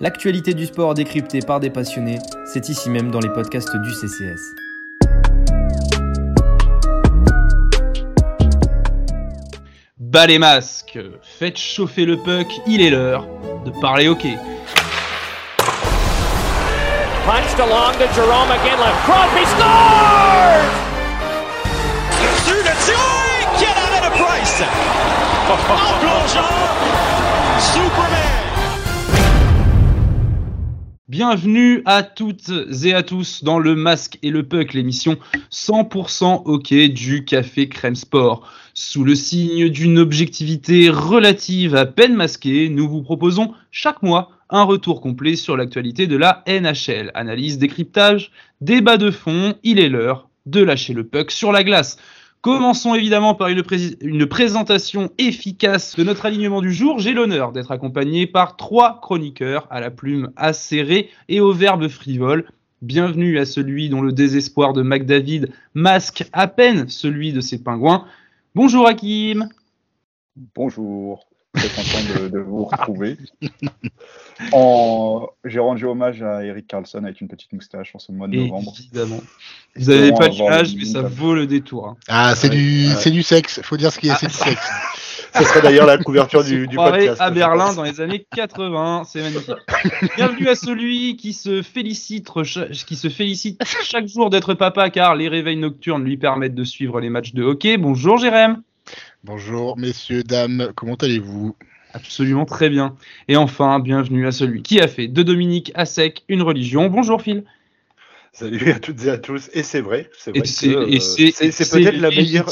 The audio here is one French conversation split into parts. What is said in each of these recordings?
L'actualité du sport décryptée par des passionnés, c'est ici même dans les podcasts du CCS. Bas les masques, faites chauffer le puck, il est l'heure de parler hockey. Punched along to Jerome again left. Crosby scores! Get out of Price! En plongeant, Superman! Bienvenue à toutes et à tous dans le Masque et le Puck, l'émission 100% hockey du Café Crème Sport. Sous le signe d'une objectivité relative à peine masquée, nous vous proposons chaque mois un retour complet sur l'actualité de la NHL. Analyse, décryptage, débat de fond, il est l'heure de lâcher le puck sur la glace. Commençons évidemment par une, pré- une présentation efficace de notre alignement du jour. J'ai l'honneur d'être accompagné par trois chroniqueurs à la plume acérée et au verbe frivole. Bienvenue à celui dont le désespoir de McDavid masque à peine celui de ses pingouins. Bonjour Hakim. Bonjour, très content de, de vous retrouver. En... J'ai rendu hommage à Eric Carlson avec une petite moustache en ce mois de novembre. Évidemment. Vous n'avez pas l'image, mais ça vaut le détour. hein. Ah, c'est Ouais, du, ouais. c'est du sexe. Faut dire ce qu'il y a, c'est du sexe. Ce serait d'ailleurs la couverture du, du podcast. à Berlin dans les années 80, c'est magnifique. Bienvenue à celui qui se félicite, qui se félicite chaque jour d'être papa car les réveils nocturnes lui permettent de suivre les matchs de hockey. Bonjour Jérém. Bonjour, messieurs, dames. Comment allez-vous? Absolument très bien. Et enfin, bienvenue à celui qui a fait de Dominique à sec une religion. Bonjour Phil. Salut à toutes et à tous. Et c'est vrai, c'est Et vrai. c'est- euh, et c'est- peut-être la meilleure,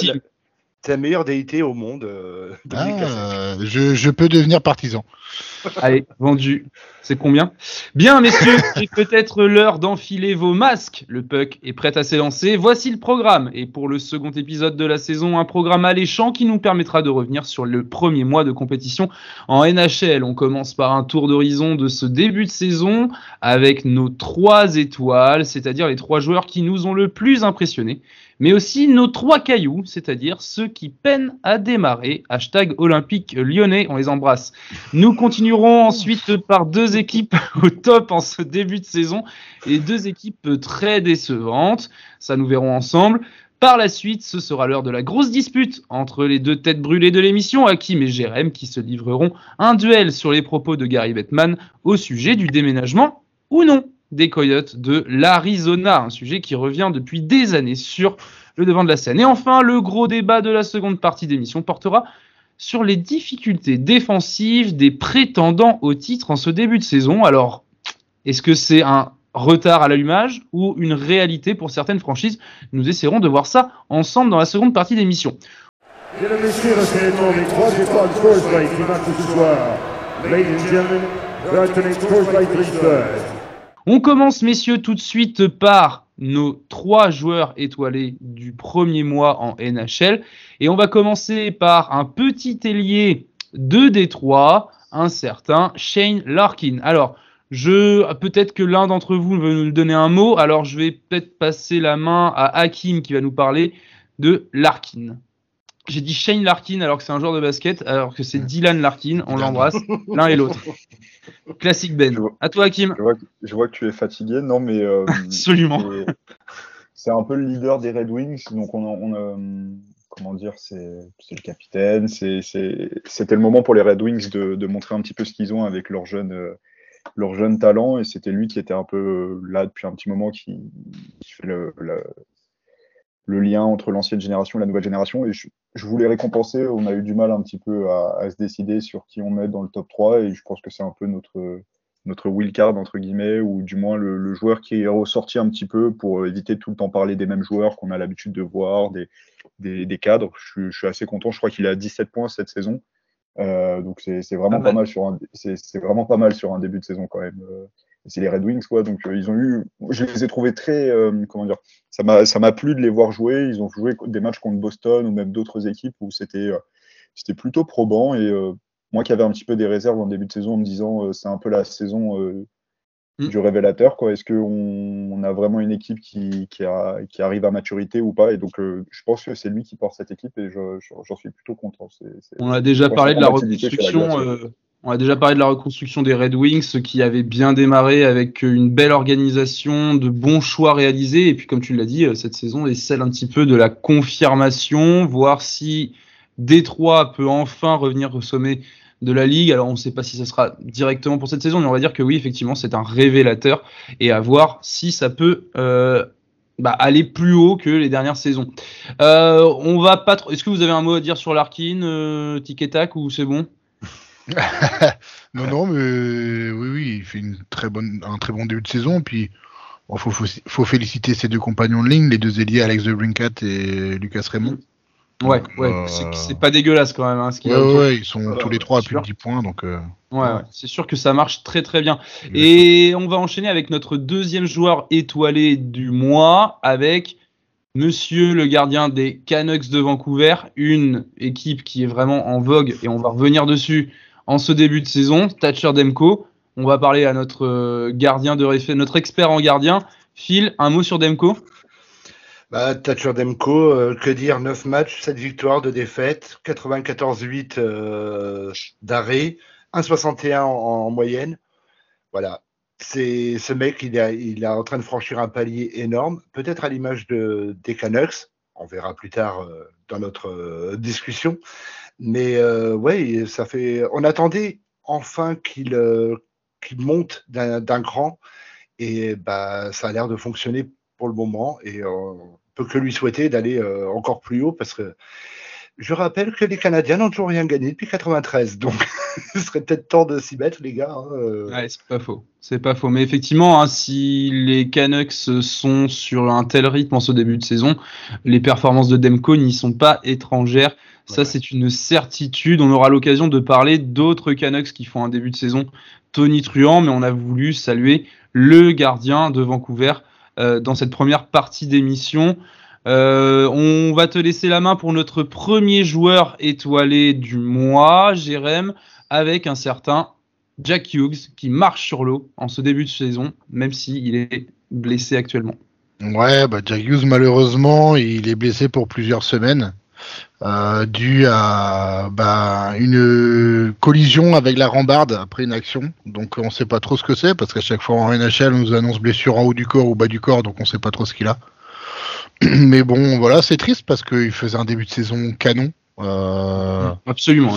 la, meilleure déité au monde. euh, ah, je, je peux devenir partisan. Allez, vendu. C'est combien? Bien, messieurs, j'ai peut-être l'heure d'enfiler vos masques. Le puck est prêt à s'élancer. Voici le programme. Et pour le second épisode de la saison, un programme alléchant qui nous permettra de revenir sur le premier mois de compétition en NHL. On commence par un tour d'horizon de ce début de saison avec nos trois étoiles, c'est-à-dire les trois joueurs qui nous ont le plus impressionnés mais aussi nos trois cailloux, c'est-à-dire ceux qui peinent à démarrer. Hashtag Olympique Lyonnais, on les embrasse. Nous continuerons ensuite par deux équipes au top en ce début de saison et deux équipes très décevantes. Ça, nous verrons ensemble. Par la suite, ce sera l'heure de la grosse dispute entre les deux têtes brûlées de l'émission, Hakim et Jérém, qui se livreront un duel sur les propos de Gary Bettman au sujet du déménagement ou non des Coyotes de l'Arizona, un sujet qui revient depuis des années sur le devant de la scène. Et enfin, le gros débat de la seconde partie d'émission portera sur les difficultés défensives des prétendants au titre en ce début de saison. Alors, est-ce que c'est un retard à l'allumage ou une réalité pour certaines franchises? Nous essaierons de voir ça ensemble dans la seconde partie d'émission. On commence, messieurs, tout de suite par nos trois joueurs étoilés du premier mois en NHL. Et on va commencer par un petit ailier de Détroit, un certain Shane Larkin. Alors, je, peut-être que l'un d'entre vous veut nous donner un mot. Alors, je vais peut-être passer la main à Hakim qui va nous parler de Larkin. J'ai dit Shane Larkin alors que c'est un joueur de basket, alors que c'est Dylan Larkin. On l'embrasse, l'un et l'autre. Classique Ben. À toi, Hakim. Je vois, que- je vois que tu es fatigué, non mais euh, Absolument. c'est- un peu le leader des Red Wings, donc on a, on a, hum, comment dire, c'est le capitaine, c'était le moment pour les Red Wings de, de montrer un petit peu ce qu'ils ont avec leur jeune, euh, leur jeune talent, et c'était lui qui était un peu euh, là depuis un petit moment, qui, qui fait le, le, le lien entre l'ancienne génération et la nouvelle génération, et je, je voulais récompenser, on a eu du mal un petit peu à, à se décider sur qui on met dans le top 3, et je pense que c'est un peu notre notre wildcard entre guillemets ou du moins le, le joueur qui est ressorti un petit peu pour éviter de tout le temps parler des mêmes joueurs qu'on a l'habitude de voir des, des, des cadres. Je, suis- je suis assez content. Je crois qu'il a 17 points cette saison. Euh, donc c'est c'est vraiment Pas pas mal. sur un c'est c'est vraiment pas mal sur un début de saison quand même. Euh, c'est les Red Wings quoi. Donc euh, ils ont eu je les ai trouvés très euh, comment dire ça m'a ça m'a plu de les voir jouer. Ils ont joué des matchs contre Boston ou même d'autres équipes où c'était euh, c'était plutôt probant. Et euh, moi qui avais un petit peu des réserves en début de saison en me disant euh, c'est un peu la saison euh, Mm. du révélateur quoi. Est-ce qu'on on a vraiment une équipe qui, qui, a, qui arrive à maturité ou pas? Et donc euh, je pense que c'est lui qui porte cette équipe et je- je- j'en suis plutôt content. On a déjà parlé de la reconstruction euh, On a déjà parlé de la reconstruction des Red Wings, qui avait bien démarré avec une belle organisation, de bons choix réalisés. Et puis, comme tu l'as dit, euh, cette saison est celle un petit peu de la confirmation, voir si Détroit peut enfin revenir au sommet de la ligue. Alors, on ne sait pas si ça sera directement pour cette saison, mais on va dire que oui, effectivement, c'est un révélateur. Et à voir si ça peut euh, bah, aller plus haut que les dernières saisons. Euh, on va pas. Est-ce que vous avez un mot à dire sur Larkin, Tic Tac, ou c'est bon? non, non, mais oui, oui, il fait une très bonne, un très bon début de saison. Puis, il faut, faut, faut, féliciter ses deux compagnons de ligne, les deux ailiers, Alex de Brincat et Lucas Raymond. Ouais, Donc, ouais, euh, c'est- pas dégueulasse quand même. Hein, ce Ouais, a ils sont tous les trois à plus sûr. de 10 points. Donc, euh, Ouais, ouais, c'est sûr que ça marche très très bien. Et on va enchaîner avec notre deuxième joueur étoilé du mois, avec Monsieur le gardien des Canucks de Vancouver, une équipe qui est vraiment en vogue et on va revenir dessus en ce début de saison. Thatcher Demko. On va parler à notre euh, gardien de notre expert en gardien. Phil, un mot sur Demko? Bah, Thatcher Demko, euh, que dire 9 matchs, 7 victoires, 2 défaites, 94-8 euh, d'arrêt, 1,61 en, en moyenne. Voilà. C'est ce mec, il est, il est en train de franchir un palier énorme, peut-être à l'image de, des Canucks. On verra plus tard euh, dans notre discussion. Mais euh, ouais, ça fait. On attendait enfin qu'il euh, monte d'un d'un cran et bah ça a l'air de fonctionner pour le moment et euh, on peut que lui souhaiter d'aller euh, encore plus haut parce que je rappelle que les Canadiens n'ont toujours rien gagné depuis 93 donc ce serait peut-être temps de s'y mettre les gars. hein, euh. Ouais, c'est pas faux. C'est pas faux. Mais effectivement, hein, si les Canucks sont sur un tel rythme en ce début de saison, les performances de Demko n'y sont pas étrangères. Ça, c'est une certitude. On aura l'occasion de parler d'autres Canucks qui font un début de saison tonitruant, mais on a voulu saluer le gardien de Vancouver euh, dans cette première partie d'émission. Euh, on va te laisser la main pour notre premier joueur étoilé du mois, Jérém, avec un certain Jack Hughes qui marche sur l'eau en ce début de saison, même s'il est blessé actuellement. Ouais, bah, Jack Hughes, malheureusement, il est blessé pour plusieurs semaines, euh, dû à bah, une collision avec la rambarde après une action. Donc on sait pas trop ce que c'est, parce qu'à chaque fois en NHL, on nous annonce blessure en haut du corps ou bas du corps, donc on sait pas trop ce qu'il a. Mais bon, voilà, c'est triste parce qu'il faisait un début de saison canon. Euh, Absolument.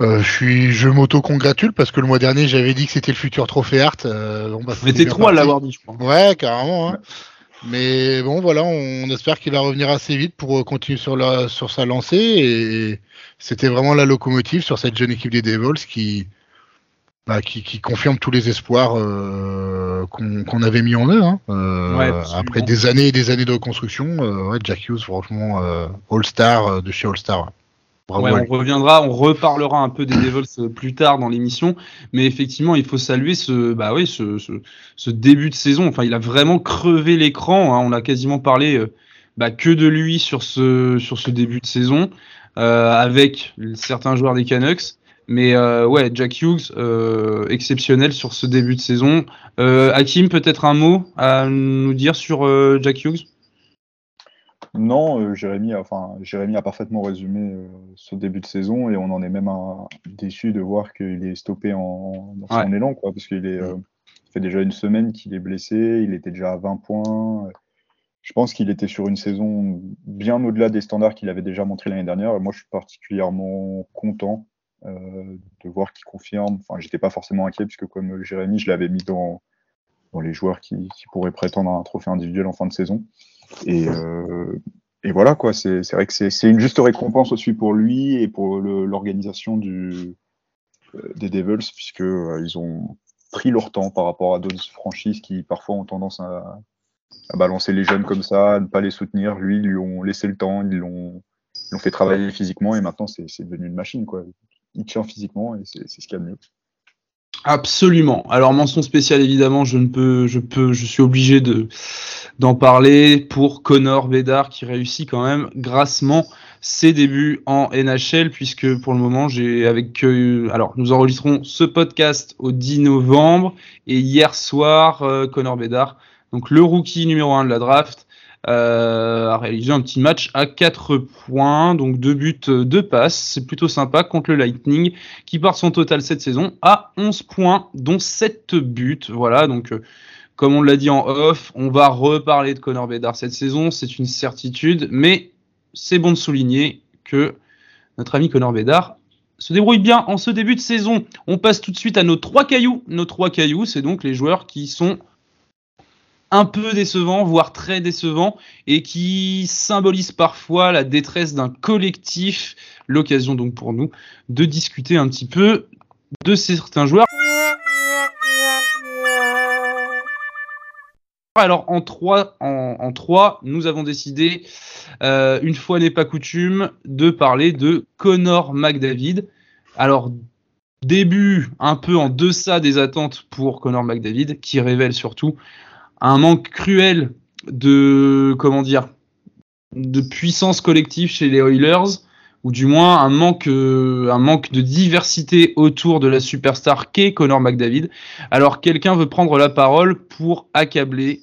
euh, je suis, je m'auto-congratule parce que le mois dernier, j'avais dit que c'était le futur trophée Hart. Euh, bah, On était à l'avoir dit, je crois. Ouais, carrément. Hein. Mais bon, voilà, on espère qu'il va revenir assez vite pour euh, continuer sur, la, sur sa lancée. Et c'était vraiment la locomotive sur cette jeune équipe des Devils qui, bah, qui, qui confirme tous les espoirs euh, qu'on avait mis en eux. Hein. Euh, Ouais, absolument. après des années et des années de reconstruction, euh, ouais, Jack Hughes, franchement, euh, All-Star de chez All-Star. ouais. On reviendra, on reparlera un peu des Devils plus tard dans l'émission, mais effectivement, il faut saluer ce, bah oui, ce, ce, ce début de saison. Enfin, il a vraiment crevé l'écran. hein. On a quasiment parlé bah, que de lui sur ce, sur ce début de saison, avec certains joueurs des Canucks. Mais euh, ouais, Jack Hughes, euh, exceptionnel sur ce début de saison. Euh, Hakim, peut-être un mot à nous dire sur euh, Jack Hughes? Non, Jérémy, a- enfin, Jérémy a parfaitement résumé ce début de saison et on en est même déçu de voir qu'il est stoppé en, dans son élan, quoi, parce qu'il est, ça fait déjà une semaine qu'il est blessé, il était déjà à 20 points. Je pense qu'il était sur une saison bien au-delà des standards qu'il avait déjà montré l'année dernière. Et moi, je suis particulièrement content de voir qu'il confirme. Enfin, j'étais pas forcément inquiet puisque comme Jérémy, je l'avais mis dans, dans les joueurs qui, qui pourraient prétendre à un trophée individuel en fin de saison. Et, euh, et voilà quoi. C'est vrai que c'est une juste récompense aussi pour lui et pour l'organisation du euh, des Devils puisque euh, ils ont pris leur temps par rapport à d'autres franchises qui parfois ont tendance à, à balancer les jeunes comme ça, à ne pas les soutenir. Lui, ils lui ont laissé le temps, ils l'ont fait travailler physiquement et maintenant c'est devenu une machine quoi. Il tient physiquement et c'est ce qu'il a de mieux. Absolument. Alors mention spéciale évidemment, je ne peux, je peux, je suis obligé de d'en parler pour Connor Bedard qui réussit quand même grassement ses débuts en NHL puisque pour le moment j'ai avec euh, alors nous enregistrons ce podcast au 10 novembre et hier soir euh, Connor Bedard donc le rookie numéro 1 de la draft a réalisé un petit match à 4 points, donc deux buts, deux passes. C'est plutôt sympa contre le Lightning qui part son total cette saison à 11 points, dont 7 buts. Voilà, donc euh, comme on l'a dit en off, on va reparler de Connor Bedard cette saison, c'est une certitude, mais c'est bon de souligner que notre ami Connor Bedard se débrouille bien en ce début de saison. On passe tout de suite à nos trois cailloux. Nos trois cailloux, c'est donc les joueurs qui sont un peu décevants, voire très décevants, et qui symbolisent parfois la détresse d'un collectif. L'occasion donc pour nous de discuter un petit peu de certains joueurs. Alors en trois, en, en trois, nous avons décidé, euh, une fois n'est pas coutume, de parler de Connor McDavid. Alors début un peu en deçà des attentes pour Connor McDavid, qui révèle surtout un manque cruel de comment dire de puissance collective chez les Oilers ou du moins un manque euh, un manque de diversité autour de la superstar qu'est Connor McDavid. Alors quelqu'un veut prendre la parole pour accabler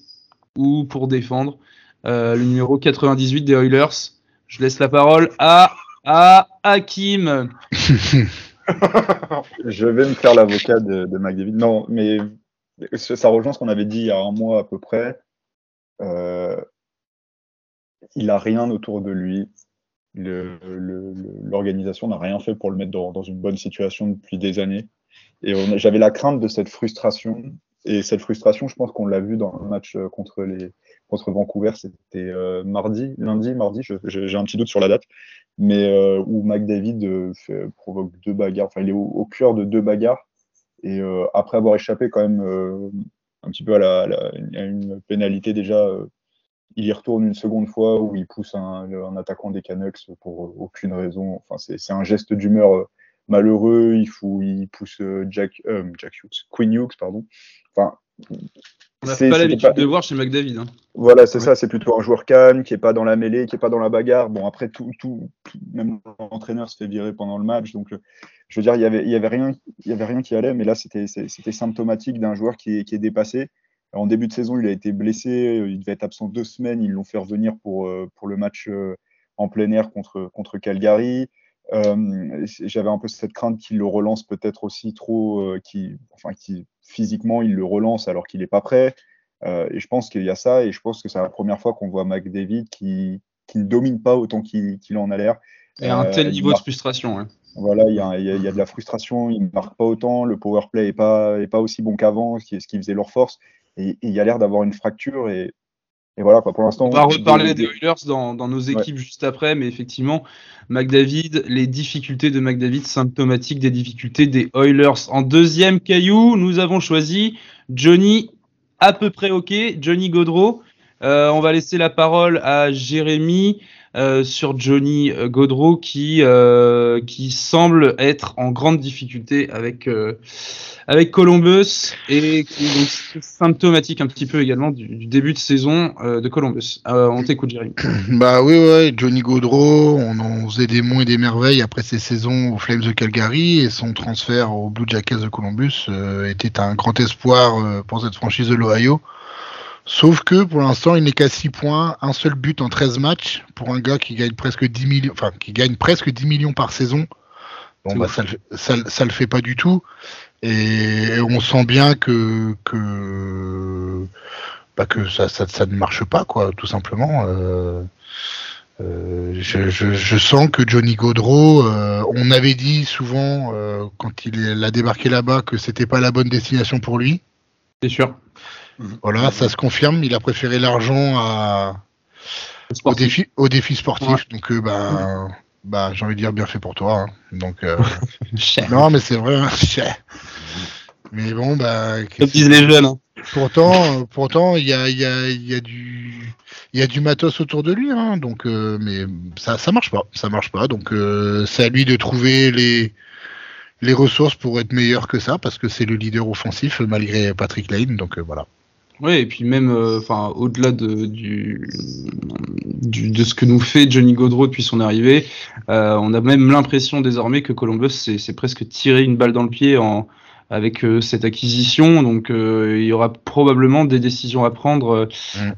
ou pour défendre euh, le numéro 98 des Oilers. Je laisse la parole à à Hakim. Je vais me faire l'avocat de, de McDavid. Non, mais ça rejoint ce qu'on avait dit il y a un mois à peu près. Euh, il a rien autour de lui. L'organisation n'a rien fait pour le mettre dans, dans une bonne situation depuis des années. Et j'avais la crainte de cette frustration. Et cette frustration, je pense qu'on l'a vu dans le match euh, contre les contre Vancouver. C'était euh, mardi, lundi, mardi. J'ai un petit doute sur la date, mais euh, où McDavid fait- provoque deux bagarres. Enfin, il est au, au cœur de deux bagarres. Et euh, après avoir échappé quand même euh, un petit peu à, une pénalité déjà, euh, il y retourne une seconde fois où il pousse un, attaquant des Canucks pour aucune raison. Enfin, c'est un geste d'humeur malheureux. Il, il pousse Jack, euh, Jack Hughes, Quinn Hughes, pardon. On n'a pas l'habitude de voir chez McDavid. Hein. voilà, c'est ça, c'est plutôt un joueur calme, qui est pas dans la mêlée, qui est pas dans la bagarre. Bon, après, tout, tout, même l'entraîneur se fait virer pendant le match. Donc, euh, je veux dire, il y avait, y avait rien, il y avait rien qui allait, mais là, c'était, symptomatique d'un joueur qui est, qui est dépassé. En début de saison, il a été blessé, euh, il devait être absent deux semaines. Ils l'ont fait revenir pour, euh, pour le match en plein air contre, contre Calgary. Euh, J'avais un peu cette crainte qu'il le relance peut-être aussi trop, euh, qui, enfin, qui physiquement, il le relance alors qu'il n'est pas prêt. Euh, et je pense qu'il y a ça, et je pense que c'est la première fois qu'on voit McDavid qui, qui ne domine pas autant qu'il en a l'air. Et un tel niveau de frustration. hein. Voilà, il y a, il y y a de la frustration, il ne marque pas autant, le power play n'est pas, est pas aussi bon qu'avant, ce qui, ce qui faisait leur force, et, et il y a l'air d'avoir une fracture, et, et voilà, quoi, pour l'instant. On va reparler de- des Oilers dans, dans nos équipes juste après, mais effectivement, McDavid, les difficultés de McDavid symptomatiques des difficultés des Oilers. En deuxième caillou, nous avons choisi Johnny à peu près OK, Johnny Gaudreau. Euh, on va laisser la parole à Jérémy euh, sur Johnny euh, Gaudreau qui, euh, qui semble être en grande difficulté avec, Columbus et qui est symptomatique un petit peu également du, début de saison de Columbus. On t'écoute, Jérémy. Bah oui, Johnny Gaudreau, on en faisait des monts et des merveilles après ses saisons aux Flames de Calgary et son transfert aux Blue Jackets de Columbus était un grand espoir pour cette franchise de l'Ohio. Sauf que pour l'instant, il n'est qu'à 6 points, un seul but en 13 matchs pour un gars qui gagne presque 10 millions, enfin qui gagne presque 10 millions par saison. Bon bah ça, le- ça, le- ça le fait pas du tout et on sent bien que que bah que ça, ça, ça ne marche pas quoi, tout simplement. Euh, euh, je, je, je sens que Johnny Gaudreau, euh, on avait dit souvent euh, quand il a débarqué là-bas que c'était pas la bonne destination pour lui. C'est sûr. Voilà, ça se confirme. Il a préféré l'argent à au défi, au défi sportif. Ouais. Donc, euh, bah, bah, j'ai envie de dire bien fait pour toi. hein. Donc, euh, non, mais c'est vrai. hein, mais bon, bah, Comme disent les jeunes. hein. pourtant, pourtant, il y a, il y a, il y a du, il y a du matos autour de lui. Hein, donc, euh, mais ça, ça marche pas. Ça marche pas. Donc, euh, c'est à lui de trouver les les ressources pour être meilleur que ça, parce que c'est le leader offensif malgré Patrick Lane. Donc euh, voilà. Oui, et puis même, euh, enfin, au-delà de, du, de ce que nous fait Johnny Gaudreau depuis son arrivée, euh, on a même l'impression désormais que Columbus s'est presque tiré une balle dans le pied en, avec euh, cette acquisition. Donc euh, il y aura probablement des décisions à prendre euh,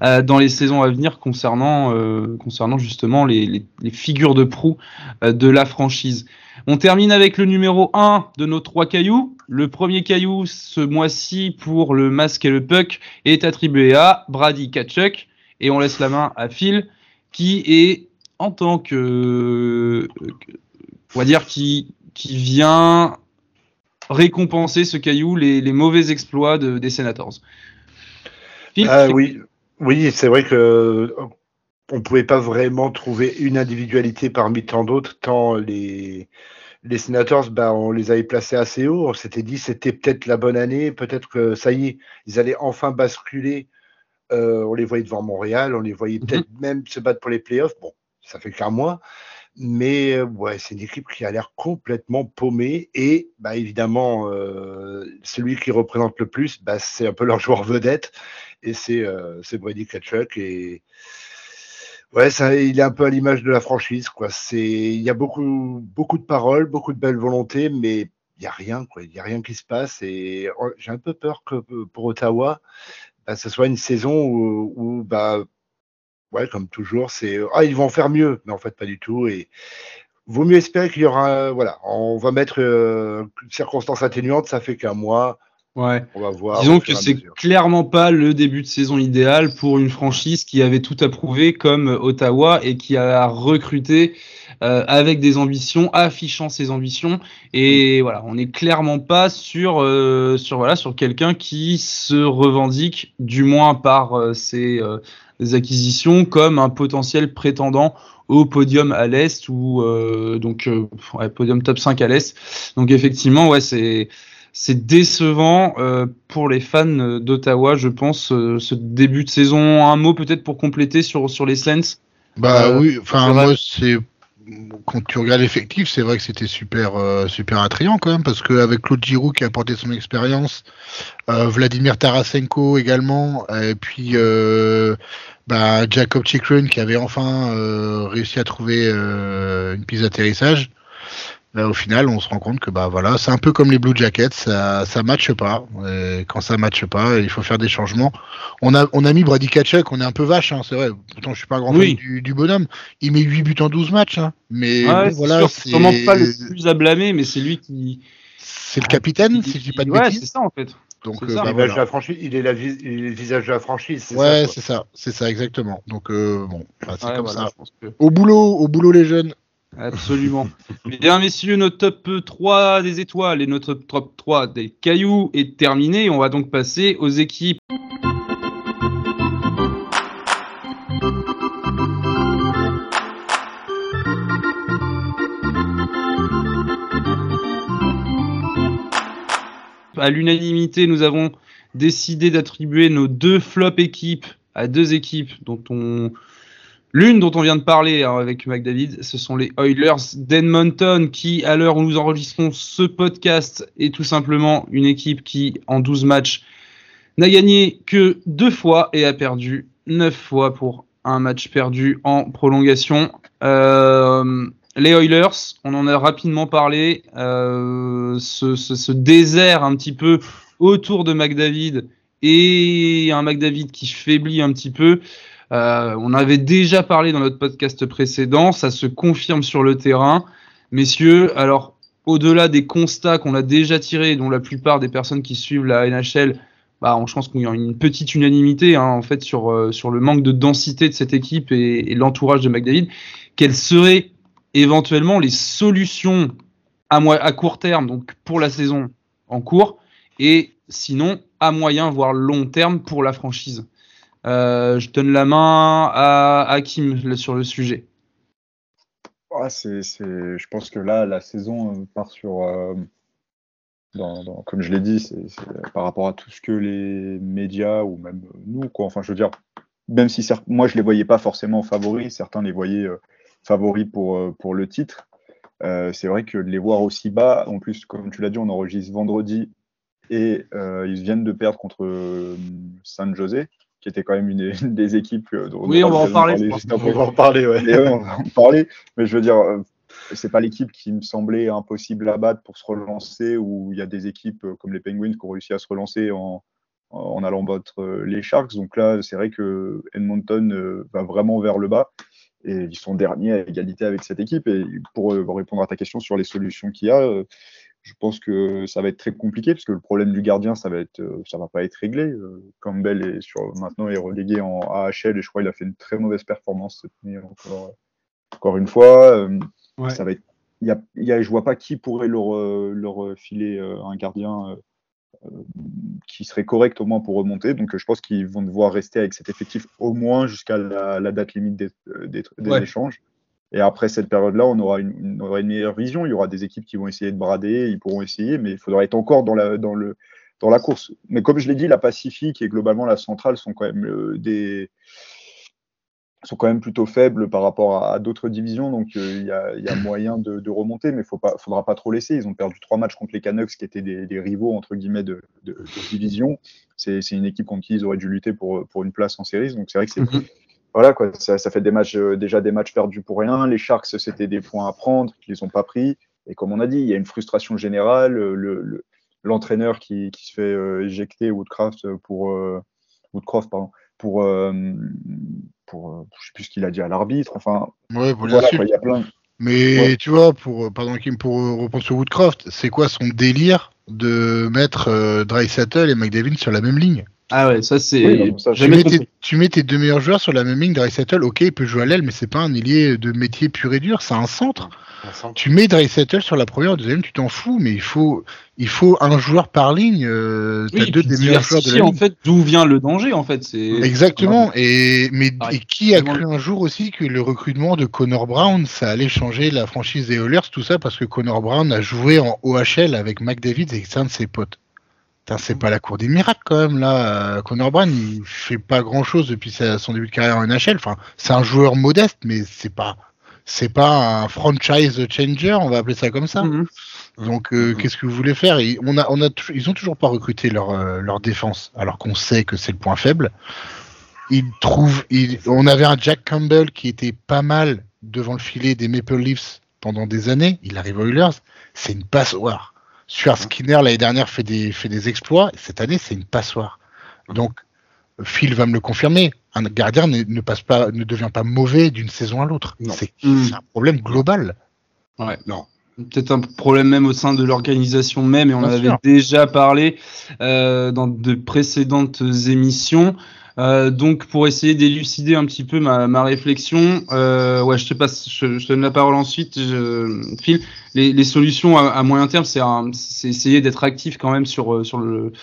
Mm. dans les saisons à venir concernant, concernant justement les, les- les figures de proue de la franchise. On termine avec le numéro 1 de nos trois cailloux. Le premier caillou ce mois-ci pour le masque et le puck est attribué à Brady Kachuk et on laisse la main à Phil qui est en tant que, que- on va dire qui qui vient récompenser ce caillou les, les mauvais exploits de- des Senators. Phil, Ah oui, oui, c'est vrai que euh, on pouvait pas vraiment trouver une individualité parmi tant d'autres, tant les les Senators, bah, on les avait placés assez haut. On s'était dit c'était peut-être la bonne année, peut-être que ça y est, ils allaient enfin basculer. Euh, on les voyait devant Montréal, on les voyait peut-être même se battre pour les playoffs. Bon, ça fait qu'un mois, mais euh, ouais, c'est une équipe qui a l'air complètement paumée et bah, évidemment euh, celui qui représente le plus, bah, c'est un peu leur joueur vedette et c'est euh, Brady Kachuk et ouais ça il est un peu à l'image de la franchise quoi. Il y a beaucoup beaucoup de paroles beaucoup de belles volontés mais il y a rien il y a rien qui se passe et oh, j'ai un peu peur que pour Ottawa bah, ce soit une saison où, où, bah ouais comme toujours c'est ah ils vont faire mieux. Mais en fait pas du tout. Et vaut mieux espérer qu'il y aura voilà on va mettre euh, circonstances atténuantes ça fait qu'un mois. Ouais. on va voir Disons que c'est clairement pas le début de saison idéal pour une franchise qui avait tout approuvé comme Ottawa et qui a recruté euh, avec des ambitions, affichant ses ambitions. Et voilà, on n'est clairement pas sur euh, sur voilà sur quelqu'un qui se revendique, du moins par euh, ses euh, acquisitions, comme un potentiel prétendant au podium à l'est ou euh, donc euh, ouais, podium top 5 à l'est. Donc effectivement, ouais, c'est c'est décevant euh, pour les fans d'Ottawa, je pense, euh, ce début de saison. Un mot peut-être pour compléter sur, sur les Sens. Bah Euh, oui, enfin moi c'est quand tu regardes l'effectif, c'est vrai que c'était super euh, super attrayant quand même parce qu'avec Claude Giroux qui a apporté son expérience, euh, Vladimir Tarasenko également, et puis euh, bah, Jacob Chikrin qui avait enfin réussi à trouver une piste d'atterrissage. Là, au final, on se rend compte que bah voilà, c'est un peu comme les Blue Jackets, ça ça matche pas. Et quand ça matche pas, il faut faire des changements. On a on a mis Brady Kachuk, on est un peu vache, hein, c'est vrai. Pourtant, je suis pas un grand Oui. fan du, du bonhomme. Il met 8 buts en 12 matchs, hein. mais Ouais, bon, c'est voilà, c'est sûrement pas le plus à blâmer, mais c'est lui qui. c'est le capitaine, si je dis pas de ouais, c'est ça en fait. Donc c'est euh, ça. bah, voilà. de la franchise, il est, la vis- il est le visage de la franchise. c'est Ouais, ça, c'est ça, c'est ça exactement. Donc euh, bon, bah, c'est Ouais, comme voilà, ça. que- Au boulot, au boulot les jeunes. Absolument. Bien, messieurs, notre top 3 des étoiles et notre top 3 des cailloux est terminé. On va donc passer aux équipes. À l'unanimité, nous avons décidé d'attribuer nos deux flop équipes à deux équipes dont on L'une dont on vient de parler hein, avec McDavid, ce sont les Oilers d'Edmonton qui, à l'heure où nous enregistrons ce podcast, est tout simplement une équipe qui, en 12 matchs, n'a gagné que deux fois et a perdu neuf fois pour un match perdu en prolongation. Euh, les Oilers, on en a rapidement parlé, euh, ce, désert un petit peu autour de McDavid et un McDavid qui faiblit un petit peu. Euh, on avait déjà parlé dans notre podcast précédent, ça se confirme sur le terrain. Messieurs, alors au-delà des constats qu'on a déjà tirés, dont la plupart des personnes qui suivent la NHL, bah, on- je pense qu'il y a une petite unanimité hein, en fait sur, euh, sur le manque de densité de cette équipe et, l'entourage de McDavid. Quelles seraient éventuellement les solutions à, moi, à court terme, donc pour la saison en cours, et sinon à moyen voire long terme pour la franchise? Je donne la main à Hakim sur le sujet. Ah, c'est, je pense que là, la saison euh, part sur. euh, comme je l'ai dit, par rapport à tout ce que les médias ou même nous, quoi. Enfin, je veux dire, même si moi je les voyais pas forcément favoris, certains les voyaient euh, favoris pour, euh, pour le titre. Euh, c'est vrai que de les voir aussi bas, en plus, comme tu l'as dit, on enregistre vendredi et euh, ils viennent de perdre contre euh, San José, qui était quand même une, une des équipes. euh, dont Oui, on va en parler, juste. On va en parler, ouais. Mais ouais, on va en parler. Mais je veux dire, euh, c'est pas l'équipe qui me semblait impossible à battre pour se relancer, où il y a des équipes euh, comme les Penguins qui ont réussi à se relancer en, en allant battre euh, les Sharks. Donc là, c'est vrai que Edmonton euh, va vraiment vers le bas et ils sont derniers à égalité avec cette équipe. Et pour euh, répondre à ta question sur les solutions qu'il y a, euh, je pense que ça va être très compliqué parce que le problème du gardien, ça va être, euh, ça va pas être réglé. Euh, Campbell est sur, maintenant est relégué en AHL et je crois qu'il a fait une très mauvaise performance cette année encore, encore une fois. Euh, Ouais. Ça va être, y a, y a- je vois pas qui pourrait leur, euh, leur filer euh, un gardien euh, euh, qui serait correct au moins pour remonter. Donc euh, je pense qu'ils vont devoir rester avec cet effectif au moins jusqu'à la, la date limite des, euh, des, des Ouais. échanges. Et après cette période-là, on aura une, meilleure vision. Il y aura des équipes qui vont essayer de brader, ils pourront essayer, mais il faudra être encore dans la, course. Mais comme je l'ai dit, la Pacifique et globalement la centrale sont quand même euh, des sont quand même plutôt faibles par rapport à, d'autres divisions, donc euh, il y, a, moyen de, remonter, mais il ne faudra pas trop laisser. Ils ont perdu trois matchs contre les Canucks, qui étaient des, rivaux entre guillemets de, de, division. C'est une équipe contre qui ils auraient dû lutter pour, pour une place en série, donc c'est vrai que c'est Mhm. Voilà quoi, ça, ça fait des matchs euh, déjà des matchs perdus pour rien. Les Sharks c'était des points à prendre qu'ils n'ont pas pris, et comme on a dit, il y a une frustration générale. Le, le- l'entraîneur qui, qui se fait euh, éjecter Woodcraft pour euh, Woodcroft pardon pour euh, pour euh, je sais plus ce qu'il a dit à l'arbitre. Enfin Ouais, voilà quoi, il y a plein. Mais Ouais. tu vois, pour euh, pardon Kim, pour euh, reprendre sur Woodcroft, c'est quoi son délire de mettre euh, Draisaitl et McDavid sur la même ligne? Ah ouais, ça c'est. Oui, tu mets, tes, tu mets tes deux meilleurs joueurs sur la même ligne, Draisaitl, ok, il peut jouer à l'aile, mais c'est pas un ailier de métier pur et dur, c'est un centre. Tu mets Draisaitl sur la première, deuxième, tu t'en fous, mais il faut, il faut un joueur par ligne. Euh, Oui, deux des meilleurs joueurs de la en ligne. fait d'où vient le danger en fait. C'est Exactement. Et mais et qui a cru un jour aussi que le recrutement de Connor Brown, ça allait changer la franchise des Oilers, tout ça parce que Connor Brown a joué en OHL avec McDavid et c'est un de ses potes. Putain, C'est pas la cour des miracles quand même là. Euh, Connor Brown, il fait pas grand chose depuis sa- son début de carrière en NHL. Enfin, c'est un joueur modeste, mais c'est pas, c'est pas un franchise changer, on va appeler ça comme ça. Mhm. Donc, euh, qu'est-ce que vous voulez faire? Et on a, on a, tou- Ils ont toujours pas recruté leur, euh, leur défense, alors qu'on sait que c'est le point faible. Ils trouvent, ils- on avait un Jack Campbell qui était pas mal devant le filet des Maple Leafs pendant des années. Il arrive aux Oilers, c'est une passoire. Stuart Skinner l'année dernière fait des, fait des exploits. Cette année, c'est une passoire. Donc, Phil va me le confirmer. Un gardien ne, ne passe pas, ne devient pas mauvais d'une saison à l'autre. C'est Mm. c'est un problème global. Ouais. Non. Peut-être un problème même au sein de l'organisation même, et on en avait déjà parlé euh, dans de précédentes émissions. Euh, donc pour essayer d'élucider un petit peu ma, ma réflexion, euh, ouais, je te passe, je, je te donne la parole ensuite, je, Phil. Les, les solutions à, à moyen terme, c'est essayer d'être actif quand même sur euh, sur le,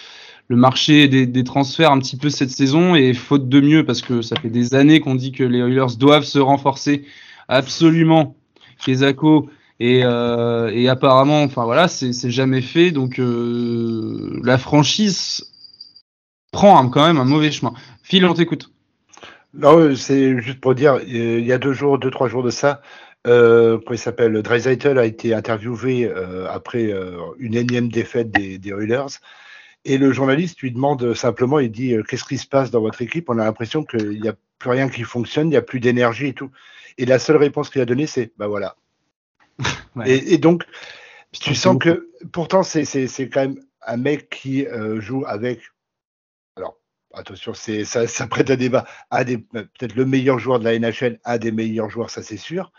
le marché des, des transferts un petit peu cette saison et faute de mieux parce que ça fait des années qu'on dit que les Oilers doivent se renforcer absolument. Kezako et, euh, et apparemment, enfin voilà, c'est c'est jamais fait. Donc euh, la franchise prend un- quand même un mauvais chemin. Phil, on t'écoute. Non, c'est juste pour dire, euh, il y a deux jours, deux, trois jours de ça, euh, il s'appelle, Dreisaitl a été interviewé euh, après euh, une énième défaite des, des Oilers. Et le journaliste lui demande simplement, il dit, qu'est-ce qui se passe dans votre équipe? On a l'impression qu'il n'y a plus rien qui fonctionne, il n'y a plus d'énergie et tout. Et la seule réponse qu'il a donnée, c'est, bah voilà. Ouais. Et, et donc, tu sens que, pourtant, c'est quand même un mec qui joue avec, attention, c'est ça, ça prête à débat, des- peut-être le meilleur joueur de la NHL, un des meilleurs joueurs, ça c'est sûr.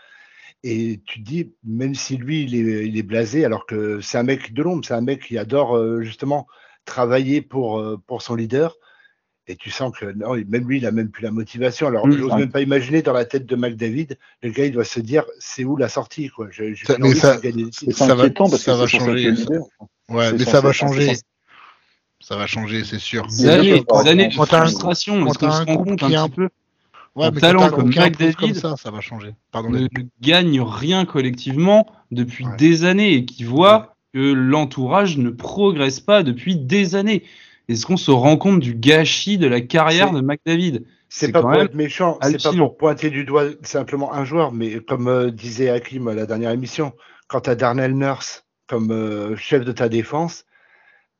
Et tu te dis, même si lui, il est, il est blasé, alors que c'est un mec de l'ombre, c'est un mec qui adore euh, justement travailler pour, euh, pour son leader. Et tu sens que non, même lui, il a même plus la motivation. Alors, Mm. j'ose même pas imaginer dans la tête de McDavid, le gars, il doit se dire, c'est où la sortie, quoi? Ça- mais va- ça que va changer. Ouais, mais ça va changer. Ça va changer, c'est sûr. Des années, des années de quand t'as un- frustration. quand Est-ce qu'on t'as se un rend compte qui un est un- petit peu Ouais, mais talent comme impose McDavid- comme ça, ça va changer. Pardon. ne, David. ne gagne rien collectivement depuis Ouais. des années et qui voit que l'entourage ne progresse pas depuis des années. Est-ce qu'on se rend compte du gâchis de la carrière C'est- de McDavid? C'est pas pour être méchant, c'est pas pour pointer du doigt simplement un joueur, mais comme euh, disait Hakim à la dernière émission, quand tu as Darnell Nurse comme euh, chef de ta défense,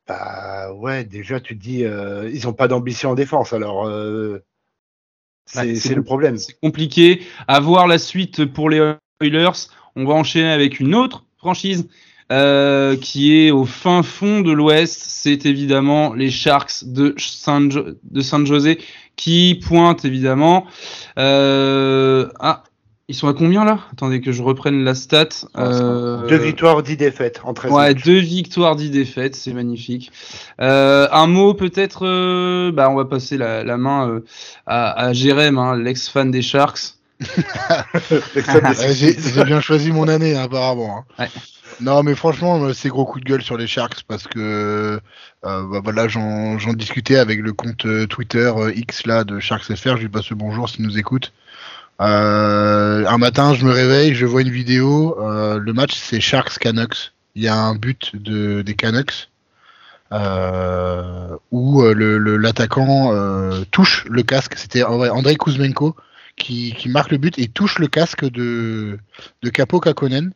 bah ouais, déjà tu te dis, euh, ils ont pas d'ambition en défense, alors euh, c'est Ouais, c'est le problème. C'est compliqué. À voir la suite pour les Oilers. On va enchaîner avec une autre franchise euh, qui est au fin fond de l'Ouest. C'est évidemment les Sharks de San, Jo- de San José qui pointent évidemment. Euh, ah, ils sont à combien là? Attendez que je reprenne la stat. Euh, Deux victoires, dix défaites en 13 Ouais, matchs. deux victoires, dix défaites, c'est magnifique. Euh, un mot peut-être, euh, bah on va passer la, la main euh, à, à Jérém, hein, l'ex-fan des Sharks. Ouais, J'ai bien choisi mon année, hein, apparemment. hein. Ouais. Non, mais franchement, c'est gros coup de gueule sur les Sharks parce que euh, bah, voilà, j'en discutais avec le compte Twitter euh, X là de Sharks FR. Je lui passe le bonjour s'il nous écoute. Euh, un matin, je me réveille, je vois une vidéo. euh, le match, c'est Sharks Canucks. Il y a un but de, des Canucks euh, où euh, le- le- l'attaquant euh, touche le casque. C'était Andrei Kuzmenko qui, marque le but et touche le casque de, de Capo Kakonen.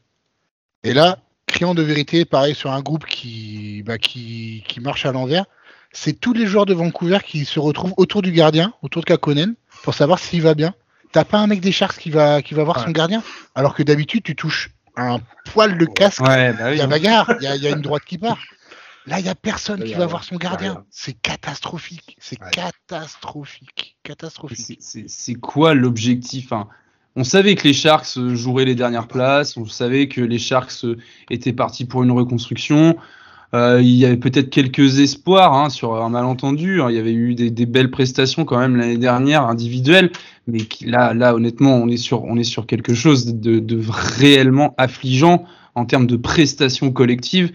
Et là, criant de vérité, pareil sur un groupe qui, bah, qui, qui marche à l'envers, c'est tous les joueurs de Vancouver qui se retrouvent autour du gardien, autour de Kakonen, pour savoir s'il va bien. T'as pas un mec des Sharks qui va, qui va voir son gardien, alors que d'habitude tu touches un poil de casque, Ouais, bah il oui. y a bagarre, il y a, il y a une droite qui part. Là, il y a personne Là, qui a va rien. voir son gardien. C'est catastrophique. C'est Ouais. catastrophique. Catastrophique. C'est quoi l'objectif hein? On savait que les Sharks euh, joueraient les dernières places, on savait que les Sharks euh, étaient partis pour une reconstruction. Euh, il y avait peut-être quelques espoirs hein, sur un malentendu. hein. Il y avait eu des, belles prestations quand même l'année dernière individuelles, mais là, là, honnêtement, on est sur, on est sur quelque chose de, de réellement affligeant en termes de prestations collectives.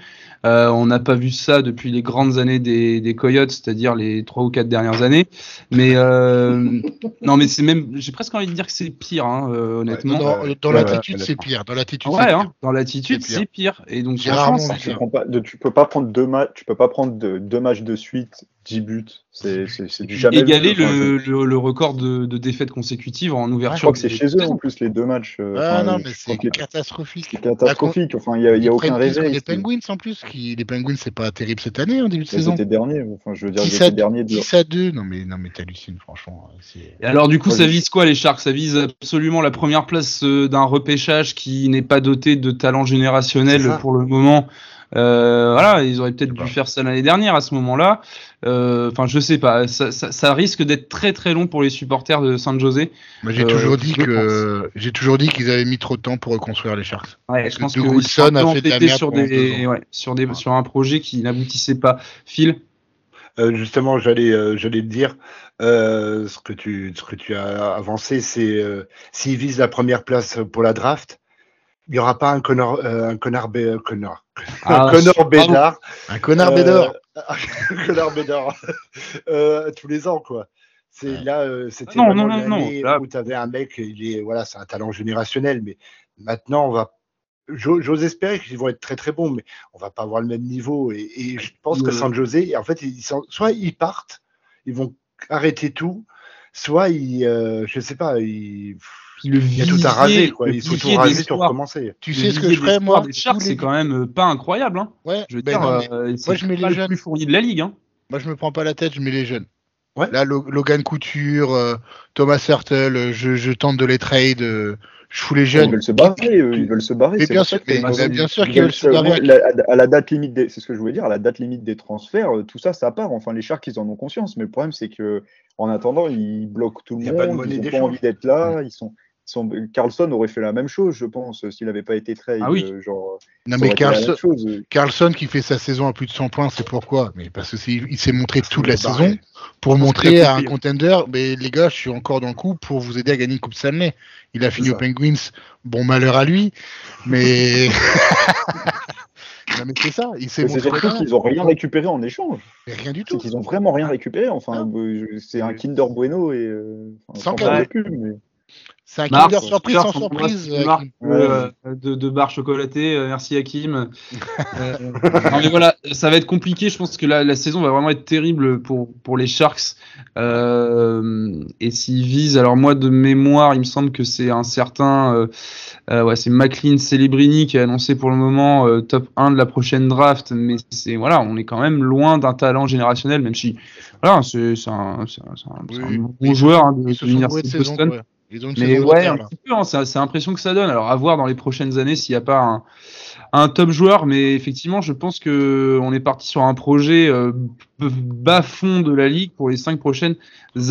Euh, on n'a pas vu ça depuis les grandes années des, des Coyotes, c'est-à-dire les trois ou quatre dernières années. Mais euh, non, mais c'est même, j'ai presque envie de dire que c'est pire, hein, euh, honnêtement. Dans, Ouais, dans ouais, l'attitude, ouais, c'est pire. Dans l'attitude, Ouais, c'est pire. hein, dans l'attitude, C'est pire. Et donc, rarement ça- Tu prends pas, tu peux pas prendre deux matchs, tu peux pas prendre de- deux matchs de suite, 10 buts. C'est du jamais. égaler le, je- le, le record de, de défaites consécutives en Je ouverture. crois que c'est chez eux en plus les deux matchs. Ah enfin, non, je mais c'est catastrophique. c'est catastrophique. Enfin, il y a, il y a aucun réveil. Les Penguins en plus, qui les Penguins c'est pas terrible cette année en début de saison. étaient derniers. Enfin, je veux dire, ils 10 à, étaient derniers. de- 10 à 2, non mais non mais t'hallucines franchement. c'est- Et alors, du coup, Ouais, ça vise quoi les Sharks? Ça vise absolument la première place euh, d'un repêchage qui n'est pas doté de talent générationnel pour le moment. Euh, voilà, ils auraient peut-être dû pas. faire ça l'année dernière à ce moment-là. Euh, Enfin, je sais pas. Ça, ça, ça risque d'être très très long pour les supporters de San José. Moi j'ai Euh, toujours dit je que j'ai toujours dit qu'ils avaient mis trop de temps pour reconstruire les Sharks. Ouais, Parce je pense que Wilson a fait de la merde sur des, deux ans. ouais, sur des, sur un projet qui n'aboutissait pas. Phil. Euh, justement, j'allais euh, j'allais te dire euh, ce que tu ce que tu as avancé, c'est euh, s'ils visent la première place pour la draft, il n'y aura pas un connard euh, un connard Bé- euh, connard Ah, un connard bravo. Bédard Un connard euh, Bédard. un connard Bédard euh, tous les ans quoi. C'est là c'était Non, non, non, l'année non, là- où tu avais un mec il est voilà c'est un talent générationnel mais maintenant on va j'o- J'ose espérer qu'ils vont être très très bons, mais on va pas avoir le même niveau. Et, et je pense que. San José, en fait, ils sont, soit ils partent, ils vont arrêter tout, soit ils, euh, je sais pas, ils, le il y a tout à raser, quoi. Il faut tout raser pour recommencer. Tu le sais ce que je ferais moi c'est quand même euh, pas incroyable. Hein. Ouais, Je veux ben dire, non, euh, moi, c'est je mets pas les le jeunes. plus fourni de la ligue. Hein. Moi, je me prends pas la tête, je mets les jeunes. Ouais. Là, Lo- Logan Couture, euh, Thomas Hurtle, euh, je, je tente de les trade, euh, je fous les Ils jeunes. veulent se barrer, eux, ils veulent se barrer. Bien sûr, mais- bien sûr ils qu'ils veulent se barrer. la- à la date limite, des- c'est ce que je voulais dire, à la date limite des transferts, euh, tout ça, ça part. Enfin, les Sharks, ils en ont conscience, mais le problème, c'est que en attendant, ils bloquent tout le pas monde, monnaie ils n'ont pas envie d'être là, ils sont. Ils Carlson aurait fait la même chose, je pense, s'il n'avait pas été trade. Ah oui. euh, genre, Non, mais la Carlson, qui fait sa saison à plus de 100 points, c'est pourquoi? Mais parce que c'est- il s'est montré toute la Bah, saison pour qu'il montrer à un contender, mais les gars, je suis encore dans le coup pour vous aider à gagner une Coupe Stanley. Il a fini aux Penguins, bon malheur à lui, mais non mais c'est ça, il C'est surtout qu'ils n'ont rien récupéré en échange. mais rien du tout. qu'ils n'ont vraiment rien récupéré. Enfin, euh, c'est un Kinder Bueno et. euh, Sans sans parler cadeau. de pub, mais- C'est un Kinder surprise Marc, sans surprise. euh, euh, de, de barre chocolatée, euh, merci Hakim. Euh, non, mais voilà, ça va être compliqué. Je pense que la, la saison va vraiment être terrible pour, pour les Sharks. Euh, et s'ils visent, alors moi de mémoire, il me semble que c'est un certain, ouais, c'est McLean Celebrini qui a annoncé pour le moment euh, top 1 de la prochaine draft. Mais c'est voilà, on est quand même loin d'un talent générationnel, même si voilà, c'est un, bon joueur hein, de, l'université de saison. Boston. Ils ont une Mais ouais, un petit peu, hein, c'est c'est l'impression que ça donne. Alors, à voir dans les prochaines années s'il n'y a pas un, un top joueur, mais effectivement, je pense que on est parti sur un projet euh, bas fond de la ligue pour les cinq prochaines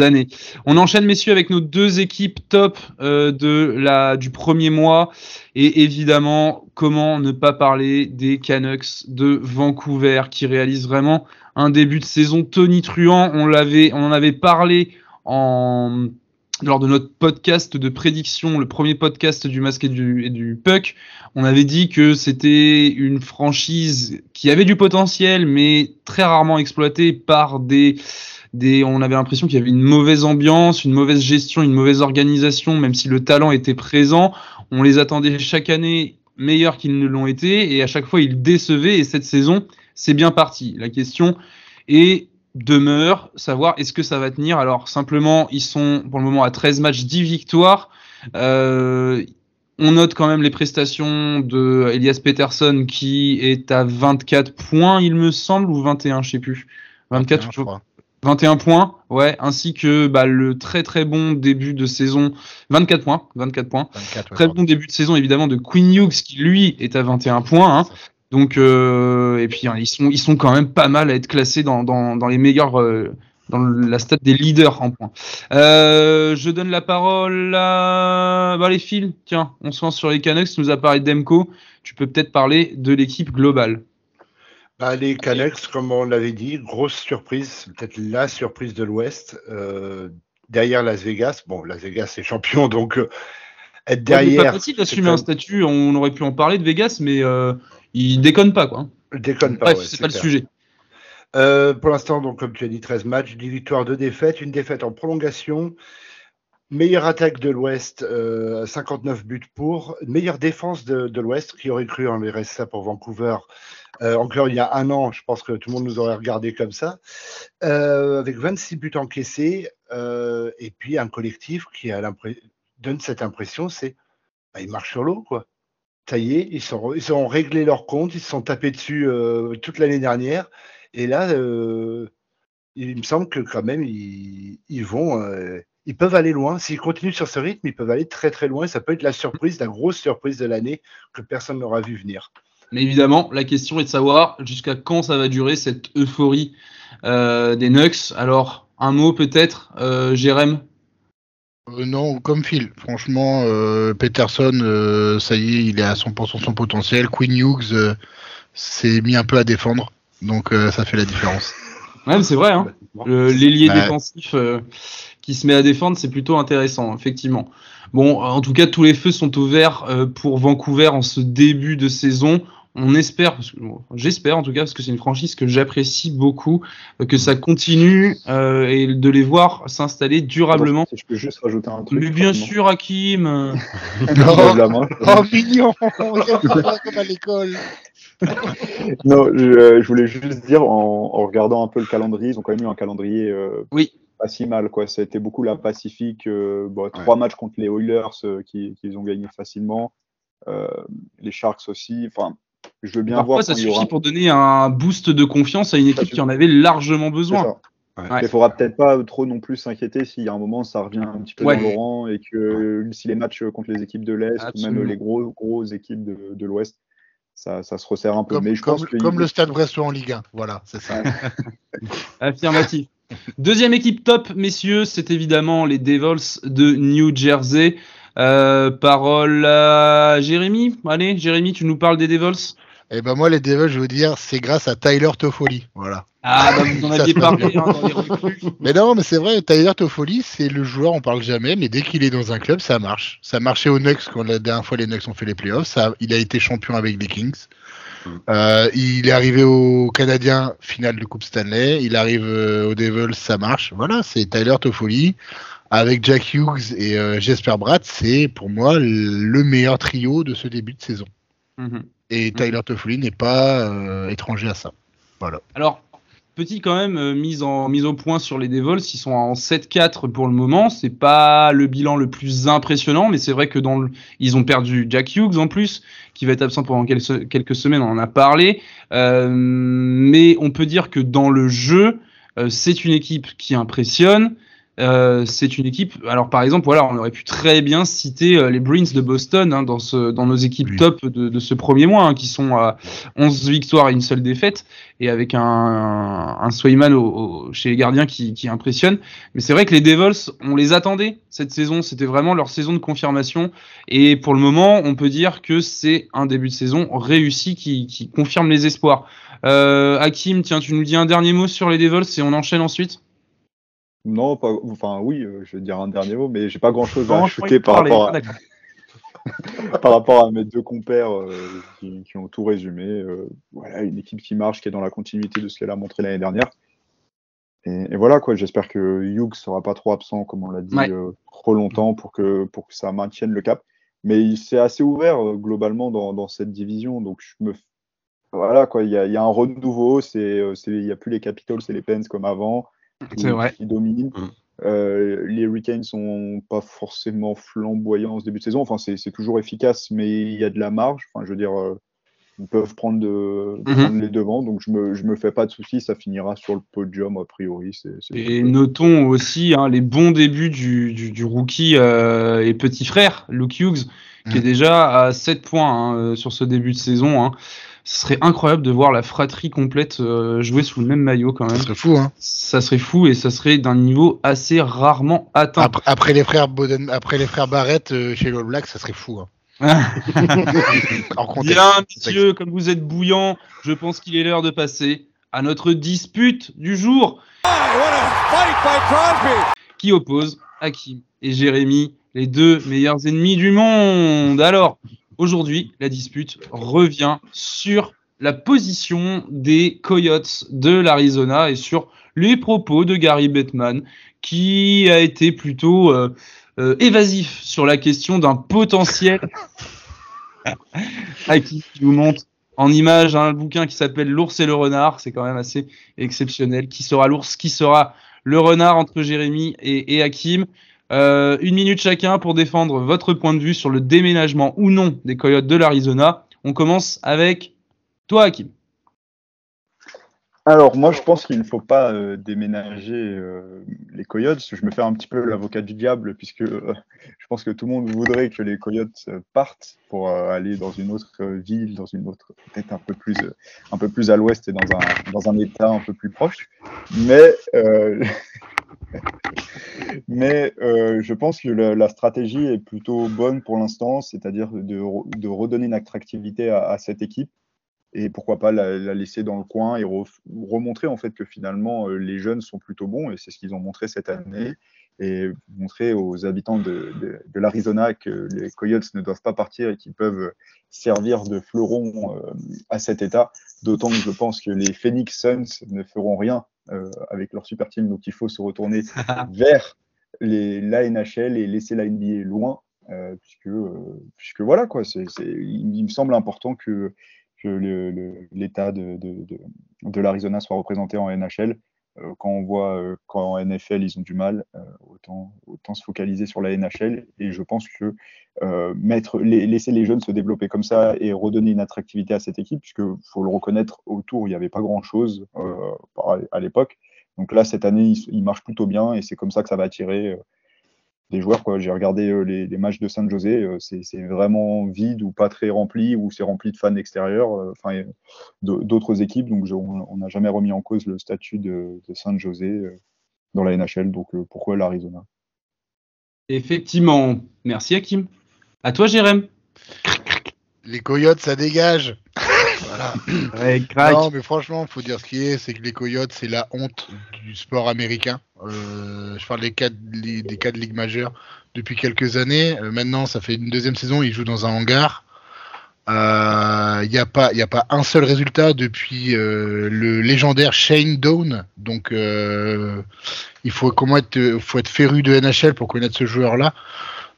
années. On enchaîne, messieurs, avec nos deux équipes top euh, de la du premier mois, et évidemment, comment ne pas parler des Canucks de Vancouver qui réalisent vraiment un début de saison tonitruant. On l'avait, on en avait parlé en lors de notre podcast de prédiction, le premier podcast du masque et du, puck, on avait dit que c'était une franchise qui avait du potentiel, mais très rarement exploitée par des, des on avait l'impression qu'il y avait une mauvaise ambiance, une mauvaise gestion, une mauvaise organisation, même si le talent était présent. On les attendait chaque année meilleurs qu'ils ne l'ont été, et à chaque fois ils décevaient, et cette saison, c'est bien parti. La question est demeure, savoir est-ce que ça va tenir. Alors simplement, ils sont pour le moment à 13 matchs, 10 victoires. Euh, on note quand même les prestations de Elias Peterson qui est à 24 points, il me semble, ou 21, je sais plus. 24, je crois. 21 points, ouais, ainsi que bah, le très très bon début de saison, 24 points, 24 points. 24, ouais, Très bon début de saison évidemment de Quinn Hughes qui lui est à 21 points. Hein. Donc euh, et puis hein, ils sont ils sont quand même pas mal à être classés dans dans, dans les meilleurs euh, dans la stat des leaders en points. Euh, je donne la parole à bah, les fils. Tiens, on se lance sur les Canucks. Tu nous as parlé d'Emco. Tu peux peut-être parler de l'équipe globale. Bah, les Canucks, comme on l'avait dit, grosse surprise, peut-être la surprise de l'Ouest, derrière Las Vegas. Bon, Las Vegas est champion, donc être C'est derrière. pas facile c'est d'assumer un statut. On aurait pu en parler de Vegas, mais il déconne pas quoi. Déconne pas. Bref, ouais, c'est pas le sujet. Euh, pour l'instant, donc, comme tu as dit, 13 matchs, 10 victoires, 2 défaites, une défaite en prolongation. Meilleure attaque de l'Ouest, euh, 59 buts pour. Meilleure défense de, de l'Ouest, qui aurait cru en verrait ça pour Vancouver. Euh, encore il y a un an, je pense que tout le monde nous aurait regardé comme ça. Euh, avec 26 buts encaissés, euh, et puis un collectif qui a donne cette impression, c'est bah, ils marchent sur l'eau, quoi. Ça ils, sont, ils ont réglé leur compte, ils se sont tapés dessus euh, toute l'année dernière. Et là, euh, il me semble que quand même, ils, vont, euh, ils peuvent aller loin. S'ils continuent sur ce rythme, ils peuvent aller très très loin. Ça peut être la surprise, la grosse surprise de l'année que personne n'aura vu venir. Mais évidemment, la question est de savoir jusqu'à quand ça va durer cette euphorie des Nucks. Alors, un mot peut-être, Jérém? Euh, non, comme Phil. Franchement, euh, Peterson, euh, ça y est, il est à 100% son potentiel. Quinn Hughes euh, s'est mis un peu à défendre, donc euh, ça fait la différence. Ouais, mais c'est vrai. Hein. Le- L'ailier Ouais. défensif euh, qui se met à défendre, c'est plutôt intéressant, effectivement. Bon, en tout cas, tous les feux sont ouverts euh, pour Vancouver en ce début de saison. On espère, bon, j'espère en tout cas, parce que c'est une franchise que j'apprécie beaucoup, euh, que ça continue euh, et de les voir s'installer durablement. Si je peux juste rajouter un truc. Mais bien sûr, Hakim. euh, main. Oh, mignon comme à l'école Non, je, je voulais juste dire, en, en regardant un peu le calendrier, ils ont quand même eu un calendrier euh, Oui. pas si mal. Quoi. Ça a été beaucoup la Pacifique. euh, bon, Trois matchs contre les Oilers euh, qui- qu'ils ont gagné facilement. Euh, les Sharks aussi. Enfin, je veux bien Parfois, voir ça suffit aura- pour donner un boost de confiance à une équipe qui en avait largement besoin. ça. Ouais. Il faudra peut-être pas trop non plus s'inquiéter s'il y a un moment ça revient un petit peu Ouais. dans le rang et que si les matchs contre les équipes de l'Est ou même les gros, grosses équipes de, de l'Ouest, ça, ça se resserre un peu. Comme, Mais je comme- pense que comme le Stade Brestois en Ligue 1, voilà, c'est ça. Affirmatif. Deuxième équipe top, messieurs, c'est évidemment les Devils de New Jersey. Euh, parole à Jérémy. Allez, Jérémy, tu nous parles des Devils? Et ben moi, les Devils, je veux vous dire, c'est grâce à Tyler Toffoli, voilà. Ah, bah, vous en aviez parlé hein, dans les recrues. Mais non, mais c'est vrai, Tyler Toffoli, c'est le joueur, on parle jamais, mais dès qu'il est dans un club, ça marche. Ça marchait aux Nucks quand la dernière fois les Nucks ont fait les playoffs. Ça, il a été champion avec les Kings. Euh, il est arrivé au Canadien, finale de Coupe Stanley. Il arrive euh, aux Devils, ça marche. Voilà, c'est Tyler Toffoli. Avec Jack Hughes et euh, Jesper Bratt, c'est pour moi le meilleur trio de ce début de saison. Mhm. Et Tyler Toffoli n'est pas euh, étranger à ça. Voilà. Alors, petit quand même, euh, mise, en, mise au point sur les Devils, ils sont en 7-4 pour le moment. C'est pas le bilan le plus impressionnant, mais c'est vrai que dans le, ils ont perdu Jack Hughes en plus, qui va être absent pendant quelques, quelques semaines, on en a parlé. Euh, mais on peut dire que dans le jeu, c'est une équipe qui impressionne. Euh, c'est une équipe. Alors par exemple, voilà, on aurait pu très bien citer euh, les Bruins de Boston hein, dans ce dans nos équipes Oui. top de, de ce premier mois, hein, qui sont à 11 victoires et une seule défaite, et avec un un Swayman au, au- chez les gardiens qui, qui impressionne. Mais c'est vrai que les Devils, on les attendait cette saison. C'était vraiment leur saison de confirmation. Et pour le moment, on peut dire que c'est un début de saison réussi qui, qui confirme les espoirs. Euh, Hakim, tiens, tu nous dis un dernier mot sur les Devils et on enchaîne ensuite. Non, pas, enfin oui, euh, je vais dire un dernier mot, mais j'ai pas grand chose Non, à ajouter par parler. rapport, à, par rapport à mes deux compères euh, qui, qui ont tout résumé. Euh, voilà, une équipe qui marche, qui est dans la continuité de ce qu'elle a montré l'année dernière. Et, et voilà quoi, j'espère que Hughes sera pas trop absent, comme on l'a dit, Ouais. euh, trop longtemps pour que, pour que ça maintienne le cap. Mais il- c'est assez ouvert globalement dans, dans cette division, donc je me voilà quoi, il y a, il y a un renouveau, il y a plus les Capitals et les Pens comme avant, qui- vrai. qui dominent. Mm. Euh, les Hurricanes sont pas forcément flamboyants en ce début de saison. Enfin, c'est toujours efficace, mais il y a de la marge. Enfin, je veux dire, euh, ils peuvent prendre, de, Mhm. prendre les devants. Donc, je me, je me fais pas de soucis. Ça finira sur le podium, a priori. Et notons aussi hein, les bons débuts du, du, du rookie euh, et petit frère, Luke Hughes, qui Mm. est déjà à 7 points hein, sur ce début de saison. Hein. Ce serait incroyable de voir la fratrie complète euh, jouer sous le même maillot quand Ce même. serait fou, hein. Ça serait fou et ça serait d'un niveau assez rarement atteint. Après, après les frères Boden, après les frères Barrett euh, chez l'All Black, ça serait fou. Hein. Bien, messieurs, comme vous êtes bouillants, je pense qu'il est l'heure de passer à notre dispute du jour qui oppose Hakim et Jérémy, les deux meilleurs ennemis du monde. Alors, aujourd'hui, la dispute revient sur la position des Coyotes de l'Arizona et sur les propos de Gary Bettman, qui a été plutôt euh, euh, évasif sur la question d'un potentiel. Hakim qui vous montre en image un bouquin qui s'appelle L'ours et le renard. C'est quand même assez exceptionnel. Qui sera l'ours Qui sera le renard entre Jérémy et, et Hakim? Euh, Une minute chacun pour défendre votre point de vue sur le déménagement ou non des Coyotes de l'Arizona. On commence avec toi, Hakim. Alors, moi, je pense qu'il ne faut pas euh, déménager euh, les Coyotes. Je me fais un petit peu l'avocat du diable, puisque je pense que tout le monde voudrait que les Coyotes partent pour aller dans une autre ville, dans une autre, peut-être un peu plus, un peu plus à l'ouest et dans un, dans un état un peu plus proche. Mais, mais euh, je pense que la, la stratégie est plutôt bonne pour l'instant, c'est-à-dire de, re- de redonner une attractivité à, à cette équipe et pourquoi pas la, la laisser dans le coin et re- remontrer en fait que finalement euh, les jeunes sont plutôt bons et c'est ce qu'ils ont montré cette année et montrer aux habitants de, de, de l'Arizona que les Coyotes ne doivent pas partir et qu'ils peuvent servir de fleuron euh, à cet état. D'autant que je pense que les Phoenix Suns ne feront rien avec leur super team, donc il faut se retourner vers les, la NHL et laisser la NBA loin, euh, puisque, euh, puisque voilà quoi, c'est, il, me semble important que l'État de, de, de, de l'Arizona soit représenté en NHL. Euh, quand on voit euh, qu'en NFL ils ont du mal, euh, autant, autant se focaliser sur la NHL. Et je pense que mettre, laisser les jeunes se développer comme ça et redonner une attractivité à cette équipe, puisque faut le reconnaître, autour il n'y avait pas grand-chose euh, par- à l'époque. Donc là, cette année, il, marche plutôt bien et c'est comme ça que ça va attirer des joueurs. quoi. J'ai regardé euh, les, les matchs de San José, euh, c'est c'est vraiment vide ou pas très rempli, ou c'est rempli de fans extérieurs, euh, enfin d'autres équipes. Donc je- on on n'a jamais remis en cause le statut de, de San José euh, dans la NHL. Donc euh, pourquoi l'Arizona? Effectivement. Merci, Hakim. À toi, Jérém. Les Coyotes, ça dégage. Voilà. Ouais. Non, mais franchement, faut dire ce qui est, c'est que les Coyotes, c'est la honte du sport américain. Euh, je parle des quatre, les- des quatre ligues majeures depuis quelques années. Euh, maintenant, ça fait une deuxième saison, ils jouent dans un hangar. Il n'y a, pas- y a pas un seul résultat depuis euh, le légendaire Shane Down. Donc, euh, il faut, comment être, faut être féru de NHL pour connaître ce joueur-là.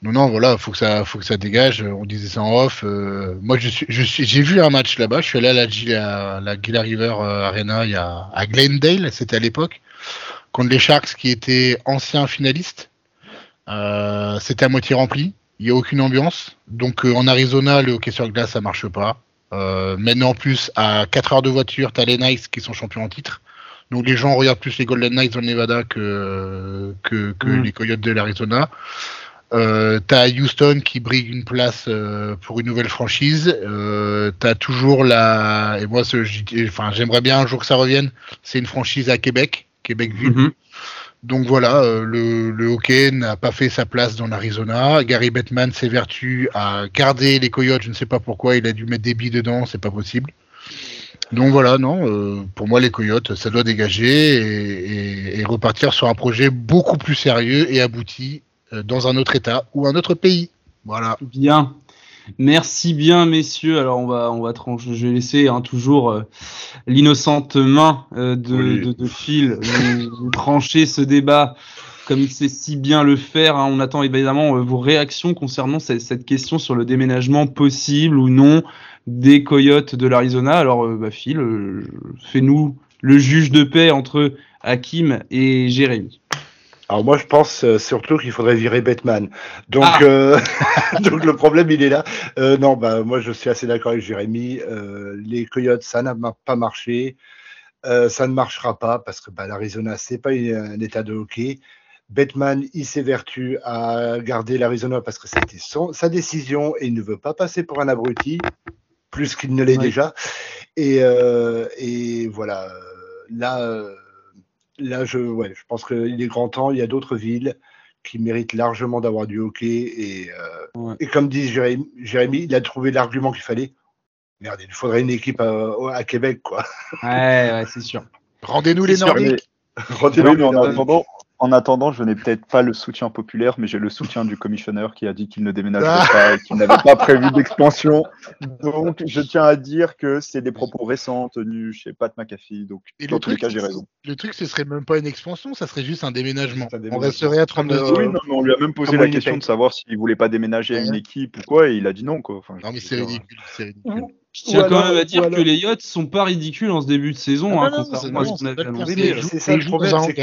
Non, non, voilà, faut que ça, faut que ça dégage. On disait ça en off. Euh, moi, je suis, je suis, j'ai vu un match là-bas. Je suis allé à la, Gila- à la Gila River euh, Arena il y a, à Glendale, c'était à l'époque, contre les Sharks qui étaient anciens finalistes. Euh, c'était à moitié rempli. Il n'y a aucune ambiance. Donc euh, en Arizona, le hockey sur glace, ça marche pas. Euh, maintenant, en plus, à 4 heures de voiture, t'as les Knights qui sont champions en titre. Donc les gens regardent plus les Golden Knights dans le Nevada que, que, que Mm. les Coyotes de l'Arizona. Euh, t'as Houston qui brigue une place euh, pour une nouvelle franchise. Euh, t'as toujours la et moi ce- j'y- enfin j'aimerais bien un jour que ça revienne. C'est une franchise à Québec, Québec-Ville. Mhm. Donc voilà, le, le hockey n'a pas fait sa place dans l'Arizona. Gary Bettman s'évertue à garder les Coyotes. Je ne sais pas pourquoi il a dû mettre des billes dedans, c'est pas possible. Donc voilà, non, pour moi les Coyotes, ça doit dégager et, et- et repartir sur un projet beaucoup plus sérieux et abouti dans un autre État ou un autre pays. Voilà. Bien. Merci bien, messieurs. Alors, on va, on va trancher. Je vais laisser hein, toujours euh, l'innocente main euh, de, Oui. de, de Phil trancher ce débat comme il sait si bien le faire. hein. On attend évidemment euh, vos réactions concernant cette, cette question sur le déménagement possible ou non des Coyotes de l'Arizona. Alors, euh, bah, Phil, euh, fais-nous le juge de paix entre Hakim et Jérémy. Alors moi je pense euh, surtout qu'il faudrait virer Batman. Donc, Ah. euh, donc le problème il est là. Euh, non, bah moi je suis assez d'accord avec Jérémy. Euh, les Coyotes ça n'a pas marché, Euh, ça ne marchera pas parce que bah, l'Arizona c'est pas une- un état de hockey. Batman il s'évertue à garder l'Arizona parce que c'était son sa décision et il ne veut pas passer pour un abruti plus qu'il ne l'est Ouais. déjà. Et, euh, et voilà euh, là. Là, je, ouais, je pense qu'il est grand temps. Il y a d'autres villes qui méritent largement d'avoir du hockey. Et, euh, Ouais. et comme dit Jérémy, Jérémy, il a trouvé l'argument qu'il fallait. Merde, il faudrait une équipe à, à Québec, quoi. Ouais, ouais, c'est sûr. Rendez-nous les sûr, Nordiques. Rendez-nous en les- attendant, en attendant, je n'ai peut-être pas le soutien populaire, mais j'ai le soutien du commissionnaire qui a dit qu'il ne déménagerait Ah. pas et qu'il n'avait pas prévu d'expansion. Donc, je tiens à dire que c'est des propos récents tenus chez Pat McAfee. Donc, Et dans le tous les truc, cas, j'ai raison. le truc, ce serait même pas une expansion, ça serait juste un déménagement. On resterait à 32 Comme, euh, oui, non, mais on lui a même posé la question de savoir s'il voulait pas déménager à une équipe ou quoi, et il a dit non, quoi. Enfin, Non mais c'est ridicule, c'est ridicule. Je tiens quand même à dire alors- que les yachts sont pas ridicules en ce début de saison, Ah hein, non, non, contrairement à c'est- ce qu'on avait annoncé. Euh. c'est ça le problème, c'est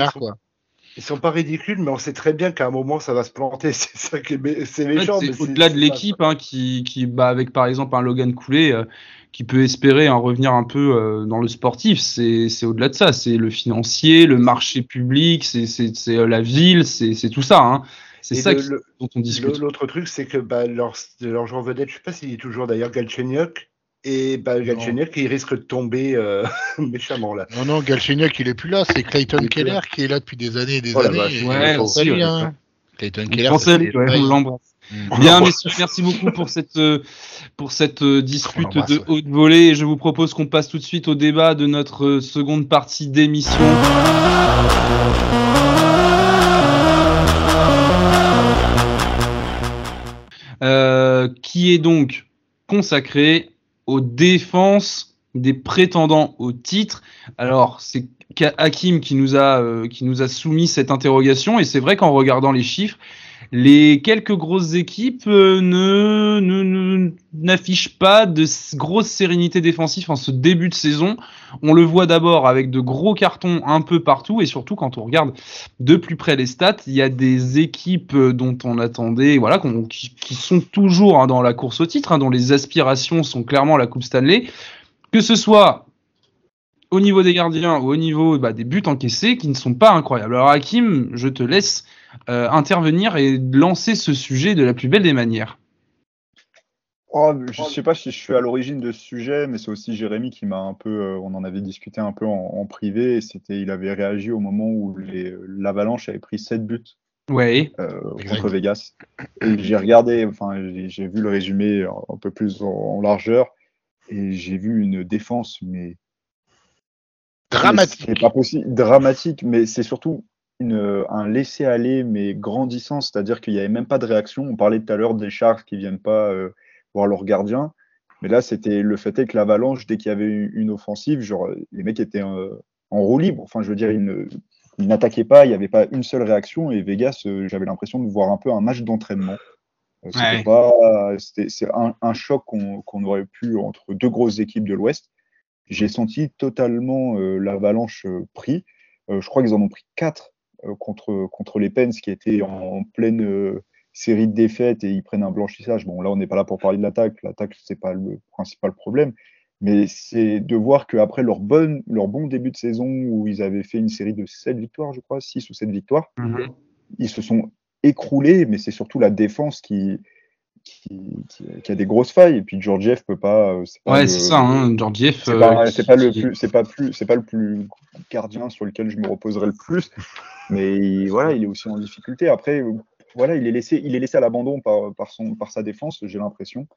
ils sont pas ridicules, mais on sait très bien qu'à un moment ça va se planter. C'est ça qui est, c'est En fait, méchant. mais c'est au-delà de l'équipe hein, qui, qui bah, avec par exemple un Logan Coulé euh, qui peut espérer hein, revenir un peu euh, dans le sportif. C'est c'est au-delà de ça. C'est le financier, le marché public, c'est c'est- c'est, euh, la ville, c'est c'est tout ça. Hein. C'est ça le- qui- dont on discute. L'autre truc, c'est que bah, leur, leur joueur vedette, je sais pas s'il est toujours d'ailleurs Galchenyuk, et bah, Galchenyuk, il risque de tomber euh, méchamment là. Non, non, Galchenyuk, il est plus là, c'est Clayton Keller là. qui est là depuis des années et des Oh années. vache. Ouais, ouais. hein. Clayton On Keller, lui, ouais, on l'embrasse. Mm. Bien, messieurs, merci beaucoup pour cette, euh, pour cette euh, dispute On de haute volée. Et je vous propose qu'on passe tout de suite au débat de notre euh, seconde partie d'émission. Euh, qui est donc consacré aux défenses des prétendants au titre. Alors, c'est Hakim qui nous a euh, qui nous a soumis cette interrogation et c'est vrai qu'en regardant les chiffres, les quelques grosses équipes euh, ne ne- n'affichent pas de grosse sérénité défensive en ce début de saison. On le voit d'abord avec de gros cartons un peu partout et surtout quand on regarde de plus près les stats, il y a des équipes euh, dont on attendait, voilà, qui, qui sont toujours hein, dans la course au titre, hein, dont les aspirations sont clairement la Coupe Stanley, que ce soit au niveau des gardiens ou au niveau bah, des buts encaissés qui ne sont pas incroyables. Alors Hakim, je te laisse euh, intervenir et lancer ce sujet de la plus belle des manières. Oh, je sais pas si je suis à l'origine de ce sujet, mais c'est aussi Jérémy qui m'a un peu, euh, on en avait discuté un peu en, en privé, et c'était, il avait réagi au moment où les- l'Avalanche avait pris 7 buts Ouais. euh, contre Vegas. Et j'ai regardé, enfin, j'ai j'ai vu le résumé un un peu plus en, en largeur, et j'ai vu une défense, mais Dramatique. C'est pas possible, dramatique, mais c'est surtout une, un laisser-aller, mais grandissant, c'est-à-dire qu'il n'y avait même pas de réaction. On parlait tout à l'heure des Sharks qui viennent pas euh, voir leur gardien, mais là, c'était le fait est que l'Avalanche, dès qu'il y avait une, une offensive, genre, les mecs étaient euh, en roue libre. Enfin, je veux dire, ils ne- ils n'attaquaient pas, il n'y avait pas une seule réaction, et Vegas, euh, j'avais l'impression de voir un peu un match d'entraînement. C'était Ouais. pas, c'était, c'est un, un choc qu'on qu'on aurait pu entre deux grosses équipes de l'Ouest. J'ai senti totalement euh, l'avalanche euh, pris. Euh, je crois qu'ils en ont pris quatre euh, contre, contre les Pens qui étaient en, pleine euh, série de défaites et ils prennent un blanchissage. Bon, là, on n'est pas là pour parler de l'attaque. L'attaque, c'est pas le principal problème. Mais c'est de voir qu'après leur, bonne, leur bon début de saison, où ils avaient fait une série de 7 victoires, je crois, 6 ou 7 victoires, Mhm. ils se sont écroulés, mais c'est surtout la défense qui, qui, qui- qui a des grosses failles. Et puis Georgiev peut pas. euh, c'est pas Ouais, le- c'est ça, hein, Georgiev. C'est euh, pas, qui- c'est pas le plus, c'est pas plus, c'est pas le plus gardien sur lequel je me reposerai le plus, mais il- voilà, il est aussi en difficulté. Après, euh, voilà, il est laissé, il est laissé à l'abandon par, par son, par sa défense, j'ai l'impression.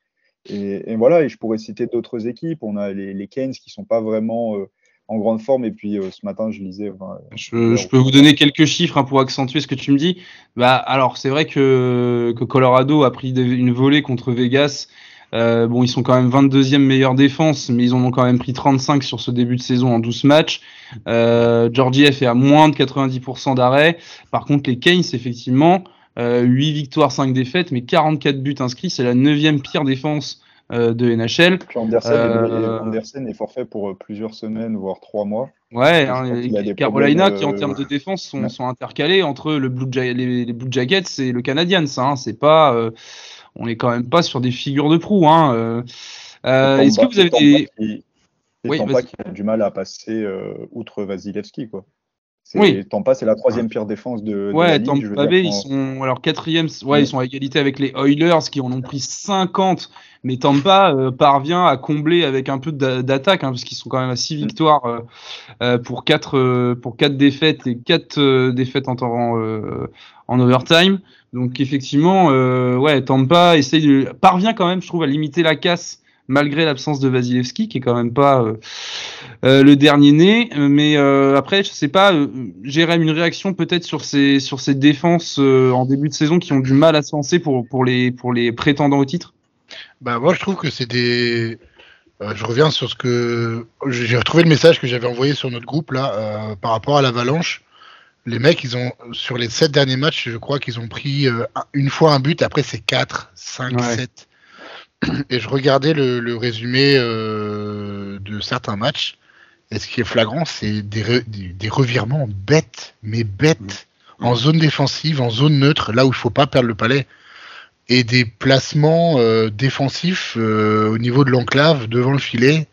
Et, et voilà, et je pourrais citer d'autres équipes. On a les, les Keynes qui sont pas vraiment euh, en grande forme. Et puis euh, ce matin, je lisais. enfin, Je, je peux vous donner quelques chiffres hein, pour accentuer ce que tu me dis. Bah, alors, c'est vrai que, que Colorado a pris une volée contre Vegas. Euh, bon, ils sont quand même 22e meilleure défense, mais ils en ont quand même pris 35 sur ce début de saison en 12 matchs. Euh, Georgiev est à moins de 90% d'arrêt. Par contre, les Keynes, effectivement, euh, 8 victoires, 5 défaites, mais 44 buts inscrits. C'est la 9e pire défense euh, de NHL. Andersen, Euh, est, Andersen est forfait pour euh, plusieurs semaines, voire trois mois. Ouais, hein, Carolina problèmes, qui en euh, termes de défense sont, ouais. sont intercalés entre le Blue Ja- les, les Blue Jackets et le Canadiens. Ça, hein, c'est pas, euh, on est quand même pas sur des figures de proue. Hein, euh. Euh, Est-ce que vous avez des, qui- Oui, qui a du mal à passer euh, outre Vasilevski, quoi. Oui. Tampa, c'est la troisième pire défense de, de la Ouais, ligue. Tampa Bay, dire, ils en- sont alors quatrième. Ouais, Mm. ils sont à égalité avec les Oilers qui en ont pris 50. Mais Tampa euh, parvient à combler avec un peu d'a- d'attaque, hein, parce qu'ils sont quand même à 6 Mm. victoires euh, euh, pour quatre euh, pour quatre défaites et quatre euh, défaites en, euh, en overtime. Donc effectivement, ouais, Tampa essaye de, parvient quand même, je trouve, à limiter la casse malgré l'absence de Vasilevski, qui est quand même pas euh, euh, le dernier né. Mais euh, après, je sais pas, euh, Jérém, une réaction peut-être sur ces sur ces défenses en début de saison qui ont du mal à se lancer pour pour les pour les prétendants au titre? Bah moi je trouve que c'est des. je reviens sur ce que j'ai retrouvé le message que j'avais envoyé sur notre groupe là par rapport à l'Avalanche. Les mecs, ils ont sur les sept derniers matchs, je crois qu'ils ont pris un- une fois un but. Après c'est 4, 5, Ouais. 7. Et je regardais le, le résumé euh, de certains matchs. Et ce qui est flagrant, c'est des, re- des, des revirements bêtes, mais bêtes, en zone défensive, en zone neutre, là où il faut pas perdre le palais et des placements euh, défensifs euh, au niveau de l'enclave devant le filet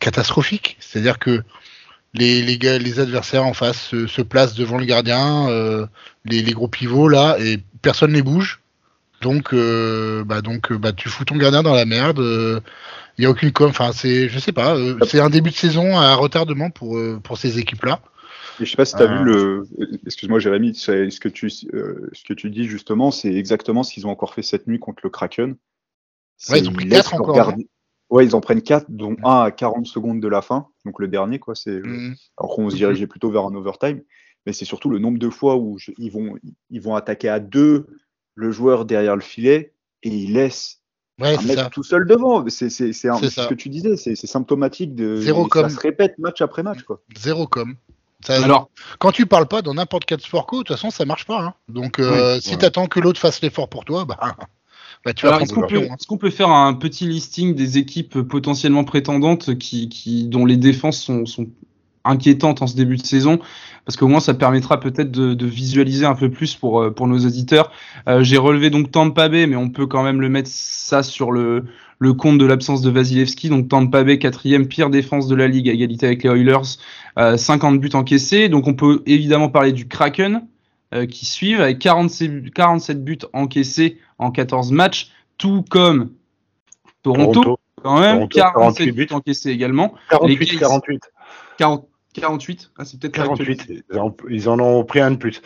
catastrophiques. C'est-à-dire que les, les, gars, les adversaires en face se, se placent devant le gardien, euh, les, les gros pivots là, et personne ne les bouge. Donc, euh, bah, donc euh, bah, tu fous ton gardien dans la merde. Il n'y a aucune com. Enfin, c'est, je sais pas. euh, c'est un début de saison à retardement pour, euh, pour ces équipes-là. Et je sais pas si tu as Ah. vu le. Excuse-moi, Jérémy, ce que, tu, euh, ce que tu dis justement, c'est exactement ce qu'ils ont encore fait cette nuit contre le Kraken. Ouais, ils ont pris laissent quatre leur encore, gardien- Ouais, ils en prennent 4, dont un à 40 secondes de la fin. Donc le dernier, quoi. C'est Mhm. alors qu'on se dirigeait plutôt vers un overtime. Mais c'est surtout le nombre de fois où je- ils, vont, ils vont attaquer à deux le joueur derrière le filet et Ouais, un mec ça. tout seul devant. C'est c'est- c'est un- C'est c'est ça. ce que tu disais, c'est c'est symptomatique de. Zéro com. Ça se répète match après match, quoi. Zéro com. Ça- Alors, quand tu parles pas dans n'importe quel sport co, de toute façon, ça marche pas. hein. Donc, euh, Oui, si ouais. t'attends que l'autre fasse l'effort pour toi, bah, bah tu vas est-ce qu'on le peut, hein. est-ce qu'on peut faire un petit listing des équipes potentiellement prétendantes qui, qui dont les défenses sont, sont inquiétantes en ce début de saison parce qu'au moins ça permettra peut-être de, de visualiser un peu plus pour euh, pour nos auditeurs. Euh, J'ai relevé donc Tampa Bay, mais on peut quand même le mettre ça sur le le compte de l'absence de Vasilevski. Donc Tampa Bay quatrième pire défense de la ligue à égalité avec les Oilers, euh, 50 buts encaissés. Donc on peut évidemment parler du Kraken euh, qui suivent avec 47, buts- 47 buts encaissés en 14 matchs, tout comme Toronto, Toronto, quand même, Toronto, 47 48 buts encaissés également. 48, Keynes. 48, 40 48, ah, c'est peut-être pas 48. actualisé. Ils en, ont pris un de plus.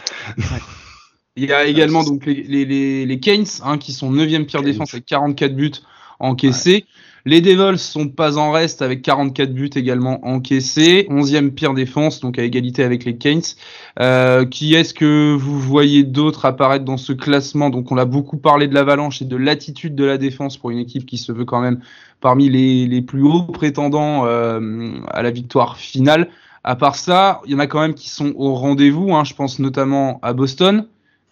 Il y a également donc les, les, les, les Canes hein, qui sont 9e pire défense avec 44 buts encaissés. Les Devils sont pas en reste avec 44 buts également encaissés. 11e pire défense donc à égalité avec les Canes. Euh, qui est-ce que vous voyez d'autres apparaître dans ce classement? Donc on a beaucoup parlé de l'avalanche et de l'attitude de la défense pour une équipe qui se veut quand même parmi les, les plus hauts prétendants euh, à la victoire finale. À part ça, il y en a quand même qui sont au rendez-vous. Hein. Je pense notamment à Boston.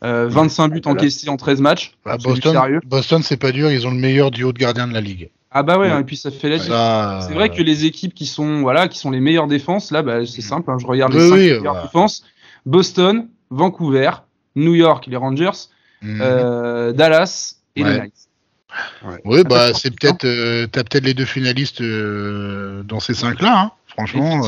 Euh, 25 buts Dallas. encaissés en 13 matchs. Du Boston, sérieux. Boston c'est pas dur, ils ont le meilleur duo de gardiens de la ligue. Ah bah ouais, Ouais. hein, et puis ça fait la différence. Ça, C'est vrai que les équipes qui sont voilà, qui sont les meilleures défenses, là, bah, c'est simple. hein, je regarde les Oui, 5 oui, meilleures bah. défenses Boston, Vancouver, New York, les Rangers, Mhm. euh, Dallas et Ouais. les Knights. Oui, bah c'est peut-être, euh, t'as peut-être les deux finalistes euh, dans ces cinq-là, hein, franchement.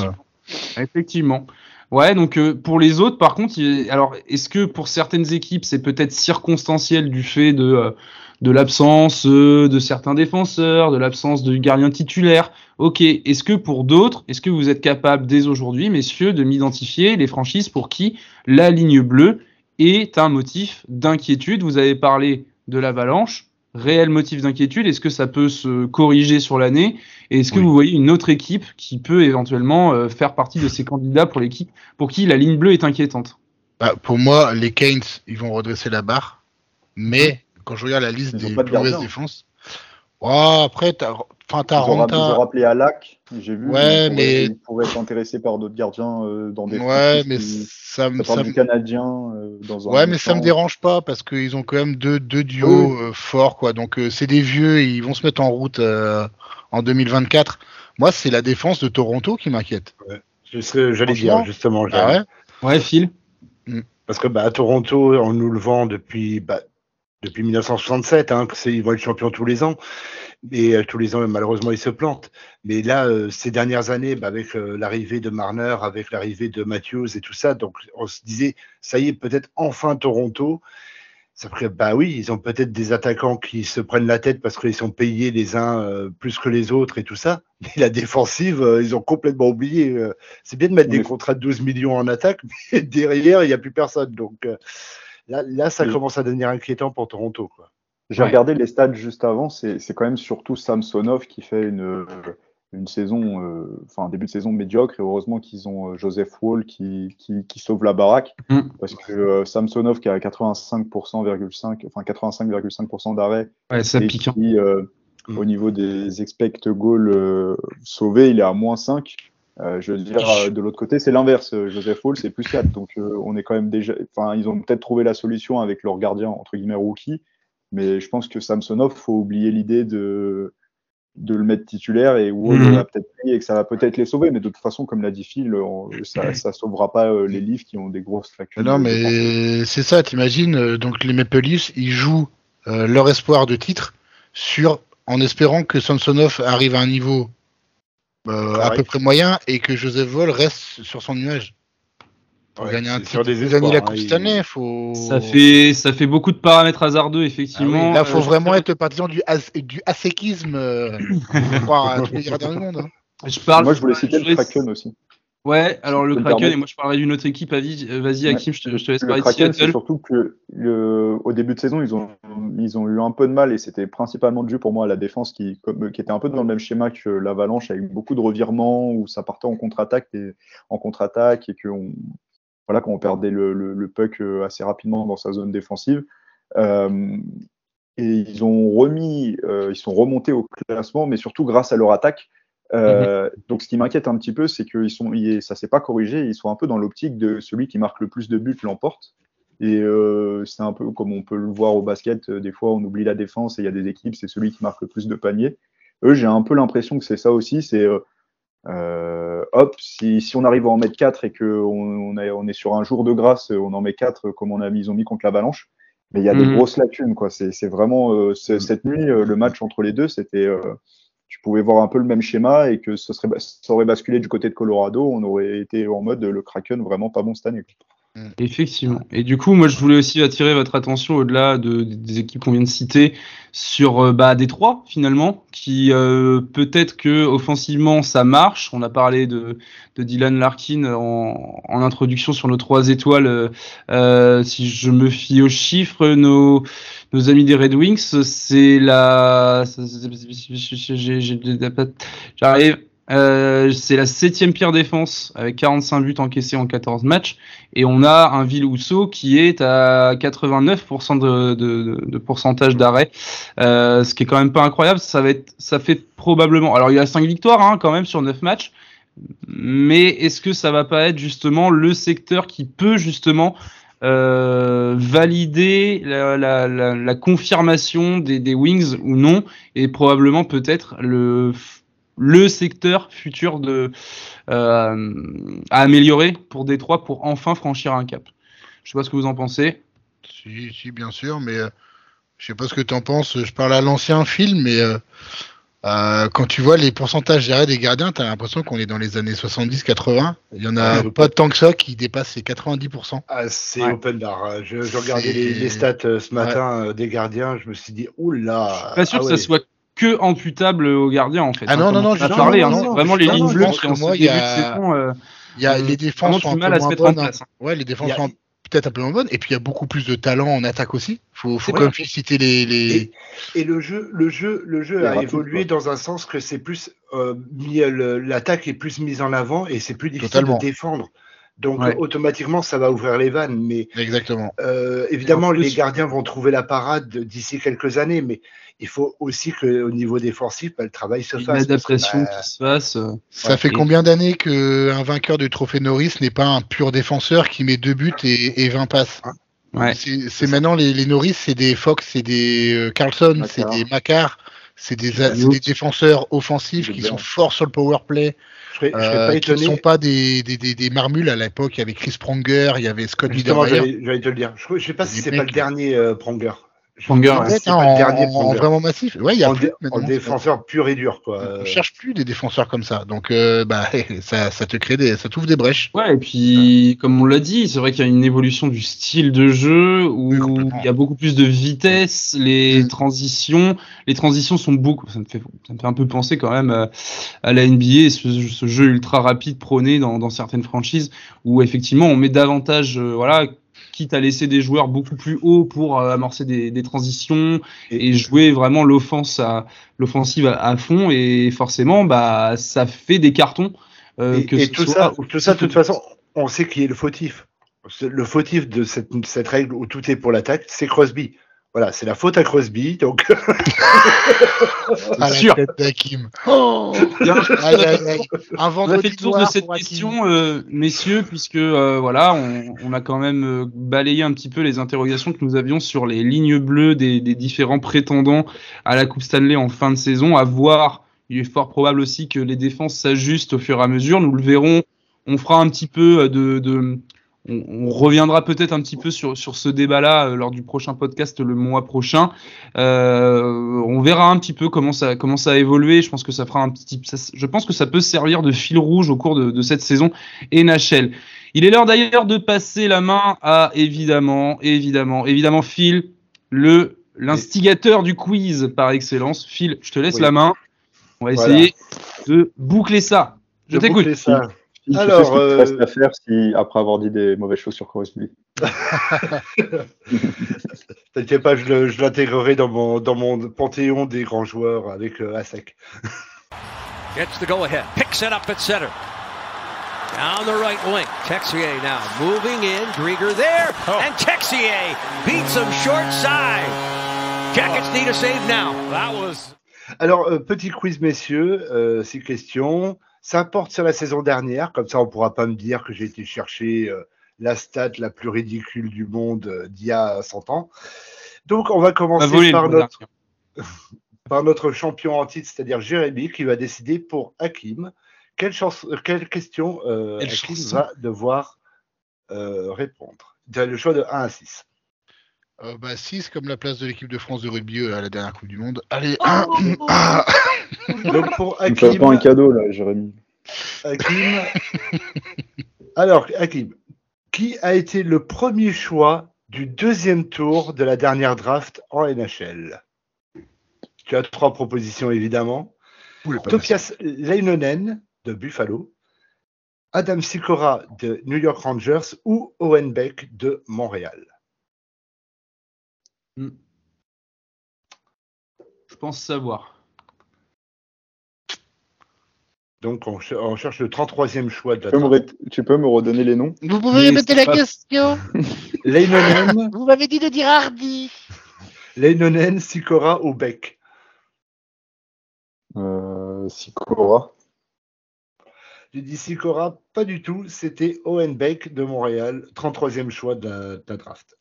Effectivement. Ouais, donc euh, pour les autres, par contre, alors est-ce que pour certaines équipes, c'est peut-être circonstanciel du fait de, euh, l'absence euh, de certains défenseurs, de l'absence de gardien titulaire Ok, est-ce que pour d'autres, est-ce que vous êtes capable dès aujourd'hui, messieurs, de m'identifier les franchises pour qui la ligne bleue est un motif d'inquiétude? Vous avez parlé de l'avalanche, réel motif d'inquiétude, est-ce que ça peut se corriger sur l'année? Et est-ce que Oui. vous voyez une autre équipe qui peut éventuellement euh, faire partie de ces candidats pour l'équipe pour qui la ligne bleue est inquiétante? Bah, pour moi, les Canes, ils vont redresser la barre. Mais quand je regarde la liste Ils des mauvaises gardien. défenses, oh, après, t'as enfin, Ils ont, ils rappelé à Lac, j'ai vu. Ouais, mais- Ils pourraient être intéressés par d'autres gardiens euh, dans des. Ouais, mais qui- ça, me- Ça me- Canadien euh, dans un. Ouais, mais ça me dérange pas parce qu'ils ont quand même deux, deux duos Oui. euh, forts, quoi. Donc euh, c'est des vieux, et ils vont se mettre en route euh, en 2024. Moi, c'est la défense de Toronto qui m'inquiète. Je serais- J'allais dire justement. Ah ouais Ouais, Phil Parce que bah, à Toronto, on nous le vend depuis, bah, depuis 1967, hein, ils vont être champions tous les ans. Et euh, tous les ans, malheureusement, ils se plantent. Mais là, euh, ces dernières années, bah, avec euh, l'arrivée de Marner, avec l'arrivée de Matthews et tout ça, donc on se disait, ça y est, peut-être enfin Toronto. Ça ferait, bah oui, ils ont peut-être des attaquants qui se prennent la tête parce qu'ils sont payés les uns plus que les autres et tout ça. Mais la défensive, ils ont complètement oublié. c'est bien de mettre des contrats de 12 millions en attaque, mais derrière, il n'y a plus personne. Donc là, là, ça Oui. commence à devenir inquiétant pour Toronto. Quoi. J'ai Ouais. regardé les stats juste avant, c'est quand même surtout Samsonov qui fait une, euh, une saison, euh, enfin un début de saison médiocre, et heureusement qu'ils ont euh, Joseph Wall qui, qui, qui sauve la baraque, Mm. parce que euh, Samsonov qui a 85,5, enfin 85,5% d'arrêt, Ouais, ça et pique. hein. qui, euh, Mm. au niveau des expect goals sauvés, il est à moins 5. Euh, je veux dire, euh, de l'autre côté, c'est l'inverse. Joseph Hall, c'est plus 4. Donc, euh, on est quand même déjà. Enfin, ils ont peut-être trouvé la solution avec leur gardien, entre guillemets, rookie. Mais je pense que Samsonov, faut oublier l'idée de, de le mettre titulaire et Wall Mhm. l'a peut-être pris et que ça va peut-être les sauver. Mais de toute façon, comme l'a dit Phil, on- ça, ça sauvera pas euh, les livres qui ont des grosses lacunes. Non, mais c'est ça, t'imagines. euh, Donc les Maple Leafs, ils jouent euh, leur espoir de titre sur en espérant que Samsonov arrive à un niveau euh, à peu près moyen et que Joseph Vol reste sur son nuage. Pour Ouais, gagner un titre, sur des pour gagner la espoirs, coupe hein, cette il- année, faut. Ça fait, ça fait beaucoup de paramètres hasardeux, Ah oui, effectivement. là, faut Euh, vraiment être partisan du, as- du aséquisme, euh, pour croire à tous les gardiens du monde. hein. Je parle. Moi, je voulais citer le voulais- Kraken aussi. Ouais, alors le Kraken, permettre. et moi je parlerai d'une autre équipe. Vas-y, euh. Hakim, je te, je te laisse Le parler de Kraken, c'est surtout que le, au début de saison, ils ont, ils ont eu un peu de mal et c'était principalement dû pour moi à la défense qui, comme, qui était un peu dans le même schéma que l'Avalanche, avec beaucoup de revirements où ça partait en contre-attaque et en contre-attaque et que on, voilà, qu'on perdait le, le, le puck euh, assez rapidement dans sa zone défensive. Euh, et ils ont remis, euh, ils sont remontés au classement, mais surtout grâce à leur attaque. Euh, Donc, ce qui m'inquiète un petit peu, c'est que sont, ils- ça s'est pas corrigé. Ils sont un peu dans l'optique de celui qui marque le plus de buts l'emporte. Et euh, c'est un peu comme on peut le voir au basket. Des fois, on oublie la défense et il y a des équipes, c'est celui qui marque le plus de paniers. Eux, j'ai un peu l'impression que c'est ça aussi. C'est euh, hop, si, si on arrive à en mettre 4 et qu'on on est, on est sur un jour de grâce, on en met 4 comme on a mis, ils ont mis contre l'Avalanche. Mais il y a des Mhm. grosses lacunes. quoi. C'est c'est vraiment euh, c'est- cette nuit, euh, le match entre les deux, c'était. euh, tu pouvais voir un peu le même schéma et que ce serait, ça aurait basculé du côté de Colorado. On aurait été en mode le Kraken vraiment pas bon cette année. quoi. Effectivement. Et du coup, moi, je voulais aussi attirer votre attention au-delà de, des équipes qu'on vient de citer sur euh, bah, Détroit, finalement, qui euh, peut-être que offensivement ça marche. On a parlé de, de Dylan Larkin en, en introduction sur nos trois étoiles. Euh, euh, si je me fie aux chiffres, nos, nos amis des Red Wings, c'est la. J'arrive. Euh, c'est la septième pire défense avec 45 buts encaissés en 14 matchs et on a un Villousso qui est à 89% de, de, de pourcentage d'arrêt, euh, ce qui est quand même pas incroyable. Ça va être, ça fait probablement. Alors il y a 5 victoires hein, quand même sur 9 matchs, mais est-ce que ça va pas être justement le secteur qui peut justement euh, valider la, la, la, la confirmation des, des Wings ou non? Et probablement peut-être le le secteur futur de euh, à améliorer pour Détroit pour enfin franchir un cap. Je sais pas ce que vous en pensez. Si, si, bien sûr, mais euh, Je sais pas ce que tu en penses. Je parle à l'ancien film, mais euh, euh, quand tu vois les pourcentages d'arrêt des gardiens, tu as l'impression qu'on est dans les années 70-80. Il y en a Ouais. pas tant que ça qui dépassent les 90%. Ah, c'est Ouais. open bar. Je, je regardais les, les stats ce matin euh, des gardiens. Je me suis dit, oula. Pas sûr ah que ouais. ça soit que imputable aux gardiens en fait. Ah hein, non, comme non, non, je- parlé, hein, vraiment les lignes que en ce il début y de a- saison. euh, Il y a Euh, les défenses sont du un mal peu à se moins mettre en bonnes. hein. place. hein. Ouais, les défenses a- sont peut-être un peu moins bonnes. Et puis il y a beaucoup plus de talent en attaque aussi. Faut, faut quand même féliciter les. les... Et le jeu, le jeu, le jeu a évolué quoi. dans un sens que c'est plus euh, l'attaque est plus mise en avant et c'est plus difficile Totalement. de défendre. Donc Ouais. automatiquement, ça va ouvrir les vannes. Mais Exactement. euh, évidemment, plus- les gardiens vont trouver la parade d'ici quelques années. Mais il faut aussi qu'au niveau défensif, bah, le travail se fasse. parce que, adaptation bah, qui se fasse. euh, Ça Ouais. fait Et- combien d'années qu'un vainqueur du trophée Norris n'est pas un pur défenseur qui met deux buts et, et 20 passes? Ouais. C'est c'est maintenant les, les Norris, c'est des Fox, c'est des euh, Carlson, c'est des Macar, c'est des, défenseurs offensifs qui sont forts sur le power play, je serais, je serais euh, pas qui ne étonné. sont pas des, des, des, des marmules à l'époque. Il y avait Chris Pronger, il y avait Scott Justement, Niedermayer. j'allais te le dire. Je ne sais pas si c'est pas le dernier euh, Pronger. C'est hein, en, le dernier en vraiment massif. Ouais, il y a en, plus en défenseur pur et dur, quoi. On cherche plus des défenseurs comme ça, donc euh, bah, ça, ça te crée des, ça t'ouvre des brèches. Ouais, et puis, comme on l'a dit, c'est vrai qu'il y a une évolution du style de jeu où Oui, il y a beaucoup plus de vitesse, les Mm. transitions, les transitions sont beaucoup, ça me fait, ça me fait un peu penser quand même à la NBA, et ce, ce jeu ultra rapide prôné dans, dans certaines franchises où effectivement on met davantage, euh, voilà, quitte à laisser des joueurs beaucoup plus hauts pour euh, amorcer des, des transitions et, jouer vraiment l'offense à l'offensive à, à fond et forcément bah ça fait des cartons euh, et, que et ce tout soit ça, au- tout ça, de toute façon, on sait qui est le fautif. Le fautif de cette, cette règle où tout est pour l'attaque, c'est Crosby. Voilà, c'est la faute à Crosby. Donc, À la sûr. tête d'Hakim. Oh Bien. Aïe, aïe, aïe. Un On a fait le tour de cette question, euh, messieurs, puisque euh, voilà, on, on a quand même euh, balayé un petit peu les interrogations que nous avions sur les lignes bleues des, des différents prétendants à la Coupe Stanley en fin de saison. À voir, il est fort probable aussi que les défenses s'ajustent au fur et à mesure. Nous le verrons. On fera un petit peu de, de on, on reviendra peut-être un petit peu sur, sur ce débat-là euh, lors du prochain podcast le mois prochain. Euh, on verra un petit peu comment ça, comment ça a évolué. Je pense que ça fera un petit, ça- je pense que ça peut servir de fil rouge au cours de, de cette saison NHL. Il est l'heure d'ailleurs de passer la main à évidemment, évidemment, évidemment Phil, le l'instigateur du quiz par excellence. Phil, je te laisse Oui. la main. On va Voilà. essayer de boucler ça. Je t'écoute. Alors, ce qu'il te euh, reste à faire si, après avoir dit des mauvaises choses sur Crosby. T'inquiète pas, je, je l'intégrerai dans mon, dans mon panthéon des grands joueurs avec euh, Asek. Gets the go ahead. Picks it up at center. Down the right wing. Texier now moving in. Grieger there. And Texier beats him short side. Jackets need a save now. That was. Alors, euh, petit quiz, messieurs, euh, six questions. Ça porte sur la saison dernière, comme ça on pourra pas me dire que j'ai été chercher euh, la stat la plus ridicule du monde euh, d'il y a 100 ans. Donc, on va commencer par notre, par notre champion en titre, c'est-à-dire Jérémy, qui va décider pour Hakim quelle, chance, euh, quelle question euh, Quelle Hakim chanson va devoir euh, répondre? Tu as le choix de 1 à 6. Euh, bah, 6 comme la place de l'équipe de France de rugby à la dernière Coupe du Monde. Allez, un, un. Donc, pour Tu me Hakim, pas un cadeau, là, Jérémy. Hakim. Alors, Hakim, qui a été le premier choix du deuxième tour de la dernière draft en NHL Tu as trois propositions, évidemment. Topias Leinonen de Buffalo, Adam Sikora de New York Rangers ou Owen Beck de Montréal. Je pense savoir. Donc, on, ch- on cherche le 33e choix de Tu la peux, me draft. ré- tu peux me redonner les noms? Vous pouvez Mais répéter la pas- question Leinonen, Vous m'avez dit de dire Hardy. Leinonen, Sikora ou Beck? Euh, Sikora. J'ai dit Sikora, pas du tout. C'était Owen Beck de Montréal, 33e choix de la, de la draft.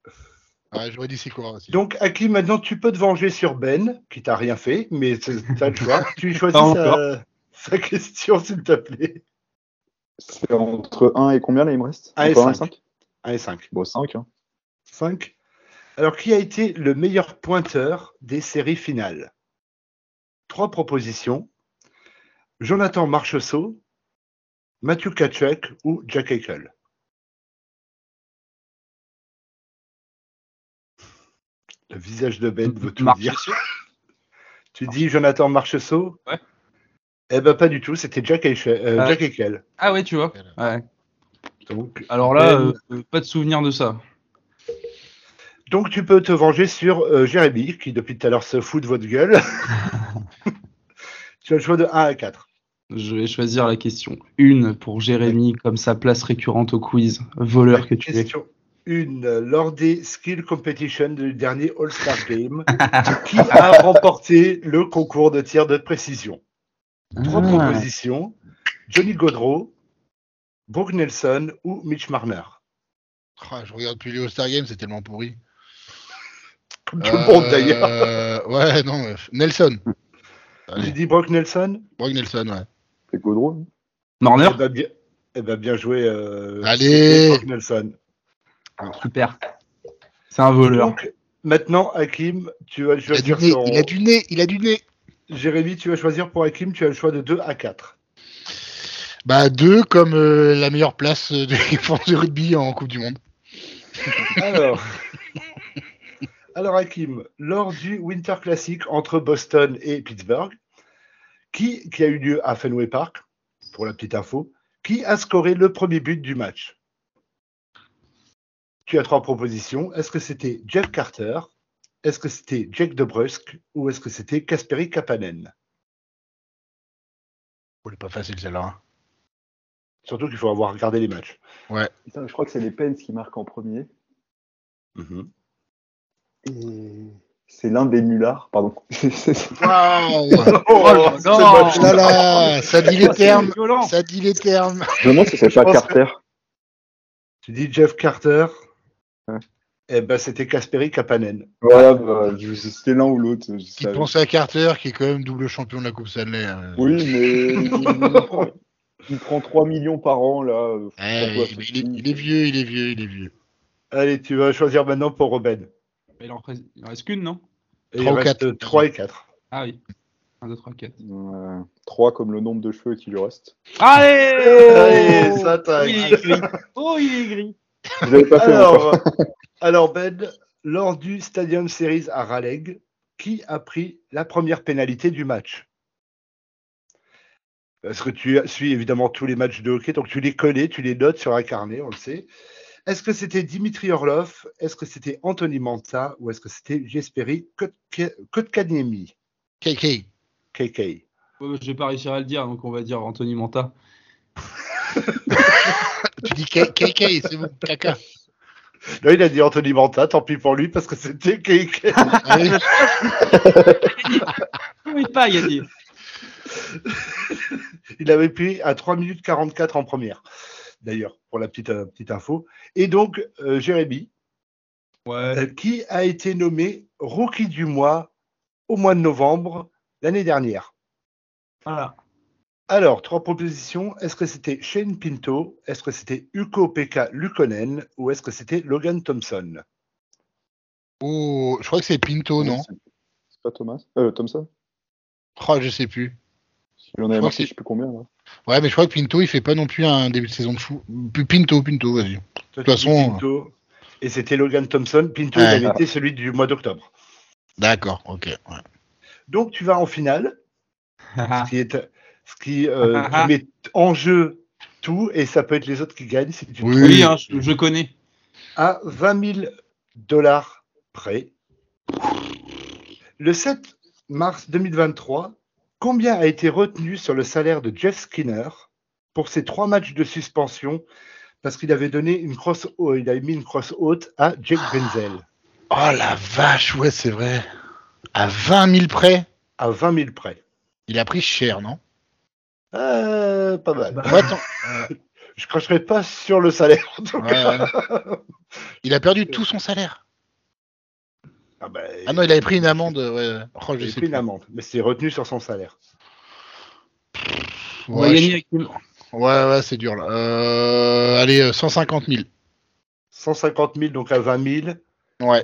Ah, J'aurais dit quoi aussi. Donc, Hakim, maintenant, tu peux te venger sur Ben, qui t'a rien fait, mais tu as le choix. tu choisis Pas encore. Sa, question, s'il te plaît. C'est entre 1 et combien là, il me reste Un et Entre 1 et cinq. 5 1 et 5. Bon, 5. Hein. 5. Alors, qui a été le meilleur pointeur des séries finales? Trois propositions. Jonathan Marcheseau, Matthew Kachuk ou Jack Eichel? Le visage de Ben veut tout dire. Tu dis Jonathan Marcheseau Ouais. Eh ben pas du tout, c'était Jack Eichel. euh, Ah. Jack Eichel. Ah ouais, tu vois. Ouais. Donc, Alors là, Ben- euh, euh, pas de souvenir de ça. donc tu peux te venger sur euh, Jérémy, qui depuis tout à l'heure se fout de votre gueule. tu as le choix de 1 à 4. Je vais choisir la question. Une pour Jérémy, comme sa place récurrente au quiz. Voleur que tu es. Question 1. Lors des Skill Competition du dernier All-Star Game, qui a remporté le concours de tir de précision? Trois Ah. propositions. Johnny Gaudreau, Brooke Nelson ou Mitch Marner. Ah, je regarde plus les All-Star Games, c'est tellement pourri. Comme tout le monde Euh, d'ailleurs. Ouais, non, Nelson. Tu Allez, dis Brooke Nelson Brock Nelson, ouais. C'est Gaudreau. Marner Eh ben, bien, eh ben, bien joué. euh, Allez. Brooke Nelson. Super. C'est un voleur. Donc, maintenant, Hakim, tu vas Il a, du choisir nez, sur- il a du nez, il a du nez. Jérémy, tu vas choisir pour Hakim, tu as le choix de 2 à 4. Bah, deux comme euh, la meilleure place euh, de l'équipe de rugby en Coupe du Monde. Alors, alors Hakim, lors du Winter Classic entre Boston et Pittsburgh, qui, qui a eu lieu à Fenway Park, pour la petite info, qui a scoré le premier but du match? Tu as trois propositions. Est-ce que c'était Jeff Carter Est-ce que c'était Jake DeBrusque Ou est-ce que c'était Kasperi Kapanen? Oh, pas facile celle-là. hein. Surtout qu'il faut avoir regardé les matchs. Putain, je crois que c'est les Pens qui marquent en premier. Mhm. Et c'est l'un des nullards, pardon. Waouh Oh, là là. là là, ça dit les termes, ça dit les termes. Je me demande si c'est pas Carter. Tu dis Jeff Carter Ouais. Eh ben, c'était Kasperi Kapanen. Voilà, bah, je- c'était l'un ou l'autre. Qui savais. pense à Carter, qui est quand même double champion de la Coupe Stanley. hein. Oui, mais il, il prend, il prend 3 millions par an, là. Eh, il, est, il est vieux, il est vieux, il est vieux. Allez, tu vas choisir maintenant pour Robin. Il en reste, qu'une, non? Et Trois il ou reste quatre. 3 et 4. Ah oui. 1, 2, 3, 4. 3 comme le nombre de cheveux qui lui reste. Allez Allez, ça taille. Il est gris. Oh, il est gris. Pas encore. Alors, alors, Ben, lors du Stadium Series à Raleigh, qui a pris la première pénalité du match? Parce que tu suis évidemment tous les matchs de hockey, donc tu les connais, tu les notes sur un carnet, on le sait. Est-ce que c'était Dimitri Orlov? Est-ce que c'était Anthony Manta Ou est-ce que c'était Jesperi Kotkaniemi? KK. KK je vais pas réussir à le dire, donc on va dire Anthony Manta. Tu dis K- KK, c'est bon, caca. Là, il a dit Anthony Manta, tant pis pour lui, parce que c'était KK. Allez, Oui, pas, il a dit. Il avait pris à 3 minutes 44 en première, d'ailleurs, pour la petite, euh, petite info. Et donc, euh, Jérémy, Ouais. euh, qui a été nommé rookie du mois au mois de novembre l'année dernière? Voilà. Alors, trois propositions. Est-ce que c'était Shane Pinto? Est-ce que c'était Uko Pekka Lukonen? Ou est-ce que c'était Logan Thompson? Oh, je crois que c'est Pinto, non? C'est c'est pas Thomas euh, Thompson Oh, je sais plus. Il en avait marqué, je sais plus combien. Là. Ouais, mais je crois que Pinto, il fait pas non plus un début de saison de fou. Pinto, Pinto, vas-y. De toute façon, Pinto. Et c'était Logan Thompson. Pinto, Ouais. il avait été celui du mois d'octobre. D'accord, ok. ouais. Donc, tu vas en finale. Ce qui est ce qui, euh, qui met en jeu tout et ça peut être les autres qui gagnent si tu Oui. hein, je, je connais. à 20 000 dollars près. Le 7 mars 2023, combien a été retenu sur le salaire de Jeff Skinner pour ses trois matchs de suspension parce qu'il avait donné une crosse, oh, il avait mis une crosse haute à Jake Benzel Oh la vache, ouais, c'est vrai. À 20 000 près, à 20 000 près. il a pris cher, non? Euh, pas mal. Bah, Ouais. Je cracherai pas sur le salaire. en tout Ouais, cas. ouais. Il a perdu tout son salaire. Ah, bah, Ah non, il avait pris une amende. Ouais. Oh, il a pris plus. une amende, mais c'est retenu sur son salaire. On va Ouais, gagner je- avec une- ouais, ouais, c'est dur là. Euh, allez, euh, 150 000. 150 000, donc à 20 000. Ouais.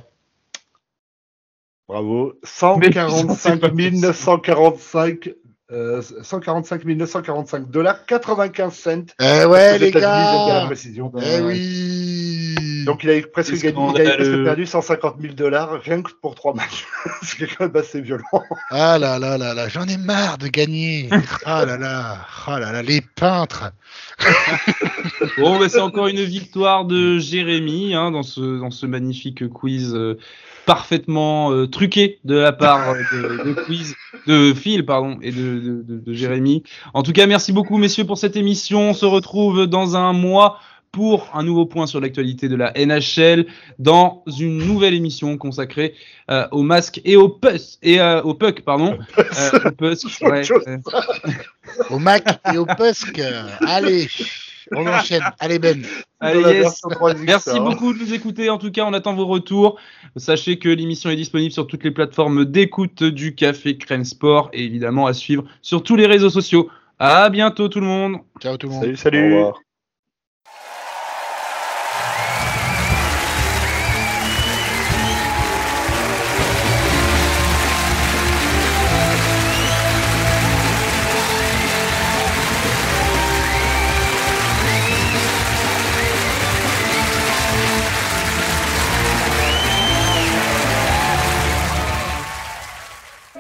Bravo. Mais putain, c'est 145 pas possible. 945 euh, 145 945 dollars 95 cents. Eh ouais, les la gars précision. Eh oui Donc il a presque gagné, il a presque perdu 150 000 dollars rien que pour trois matchs. C'est quand même assez violent. Ah là là là là, j'en ai marre de gagner Ah là là Ah là là, les peintres Bon, bah, c'est encore une victoire de Jérémy hein, dans, ce, dans ce magnifique quiz euh, parfaitement euh, truqué de la part de, de quiz de Phil pardon et de, de, de- de Jérémy. En tout cas, merci beaucoup messieurs pour cette émission. On se retrouve dans un mois pour un nouveau point sur l'actualité de la NHL dans une nouvelle émission consacrée euh, au masque et au puck et euh, au puck pardon Euh, au puck, ouais, euh, Au Mac et au Pusk Allez On enchaîne Allez Ben Allez, yes. version 3X, Merci beaucoup de nous écouter. En tout cas, on attend vos retours. Sachez que l'émission est disponible sur toutes les plateformes d'écoute du Café Crème Sport et évidemment à suivre sur tous les réseaux sociaux. À bientôt tout le monde. Ciao tout le monde Salut, Au salut. revoir.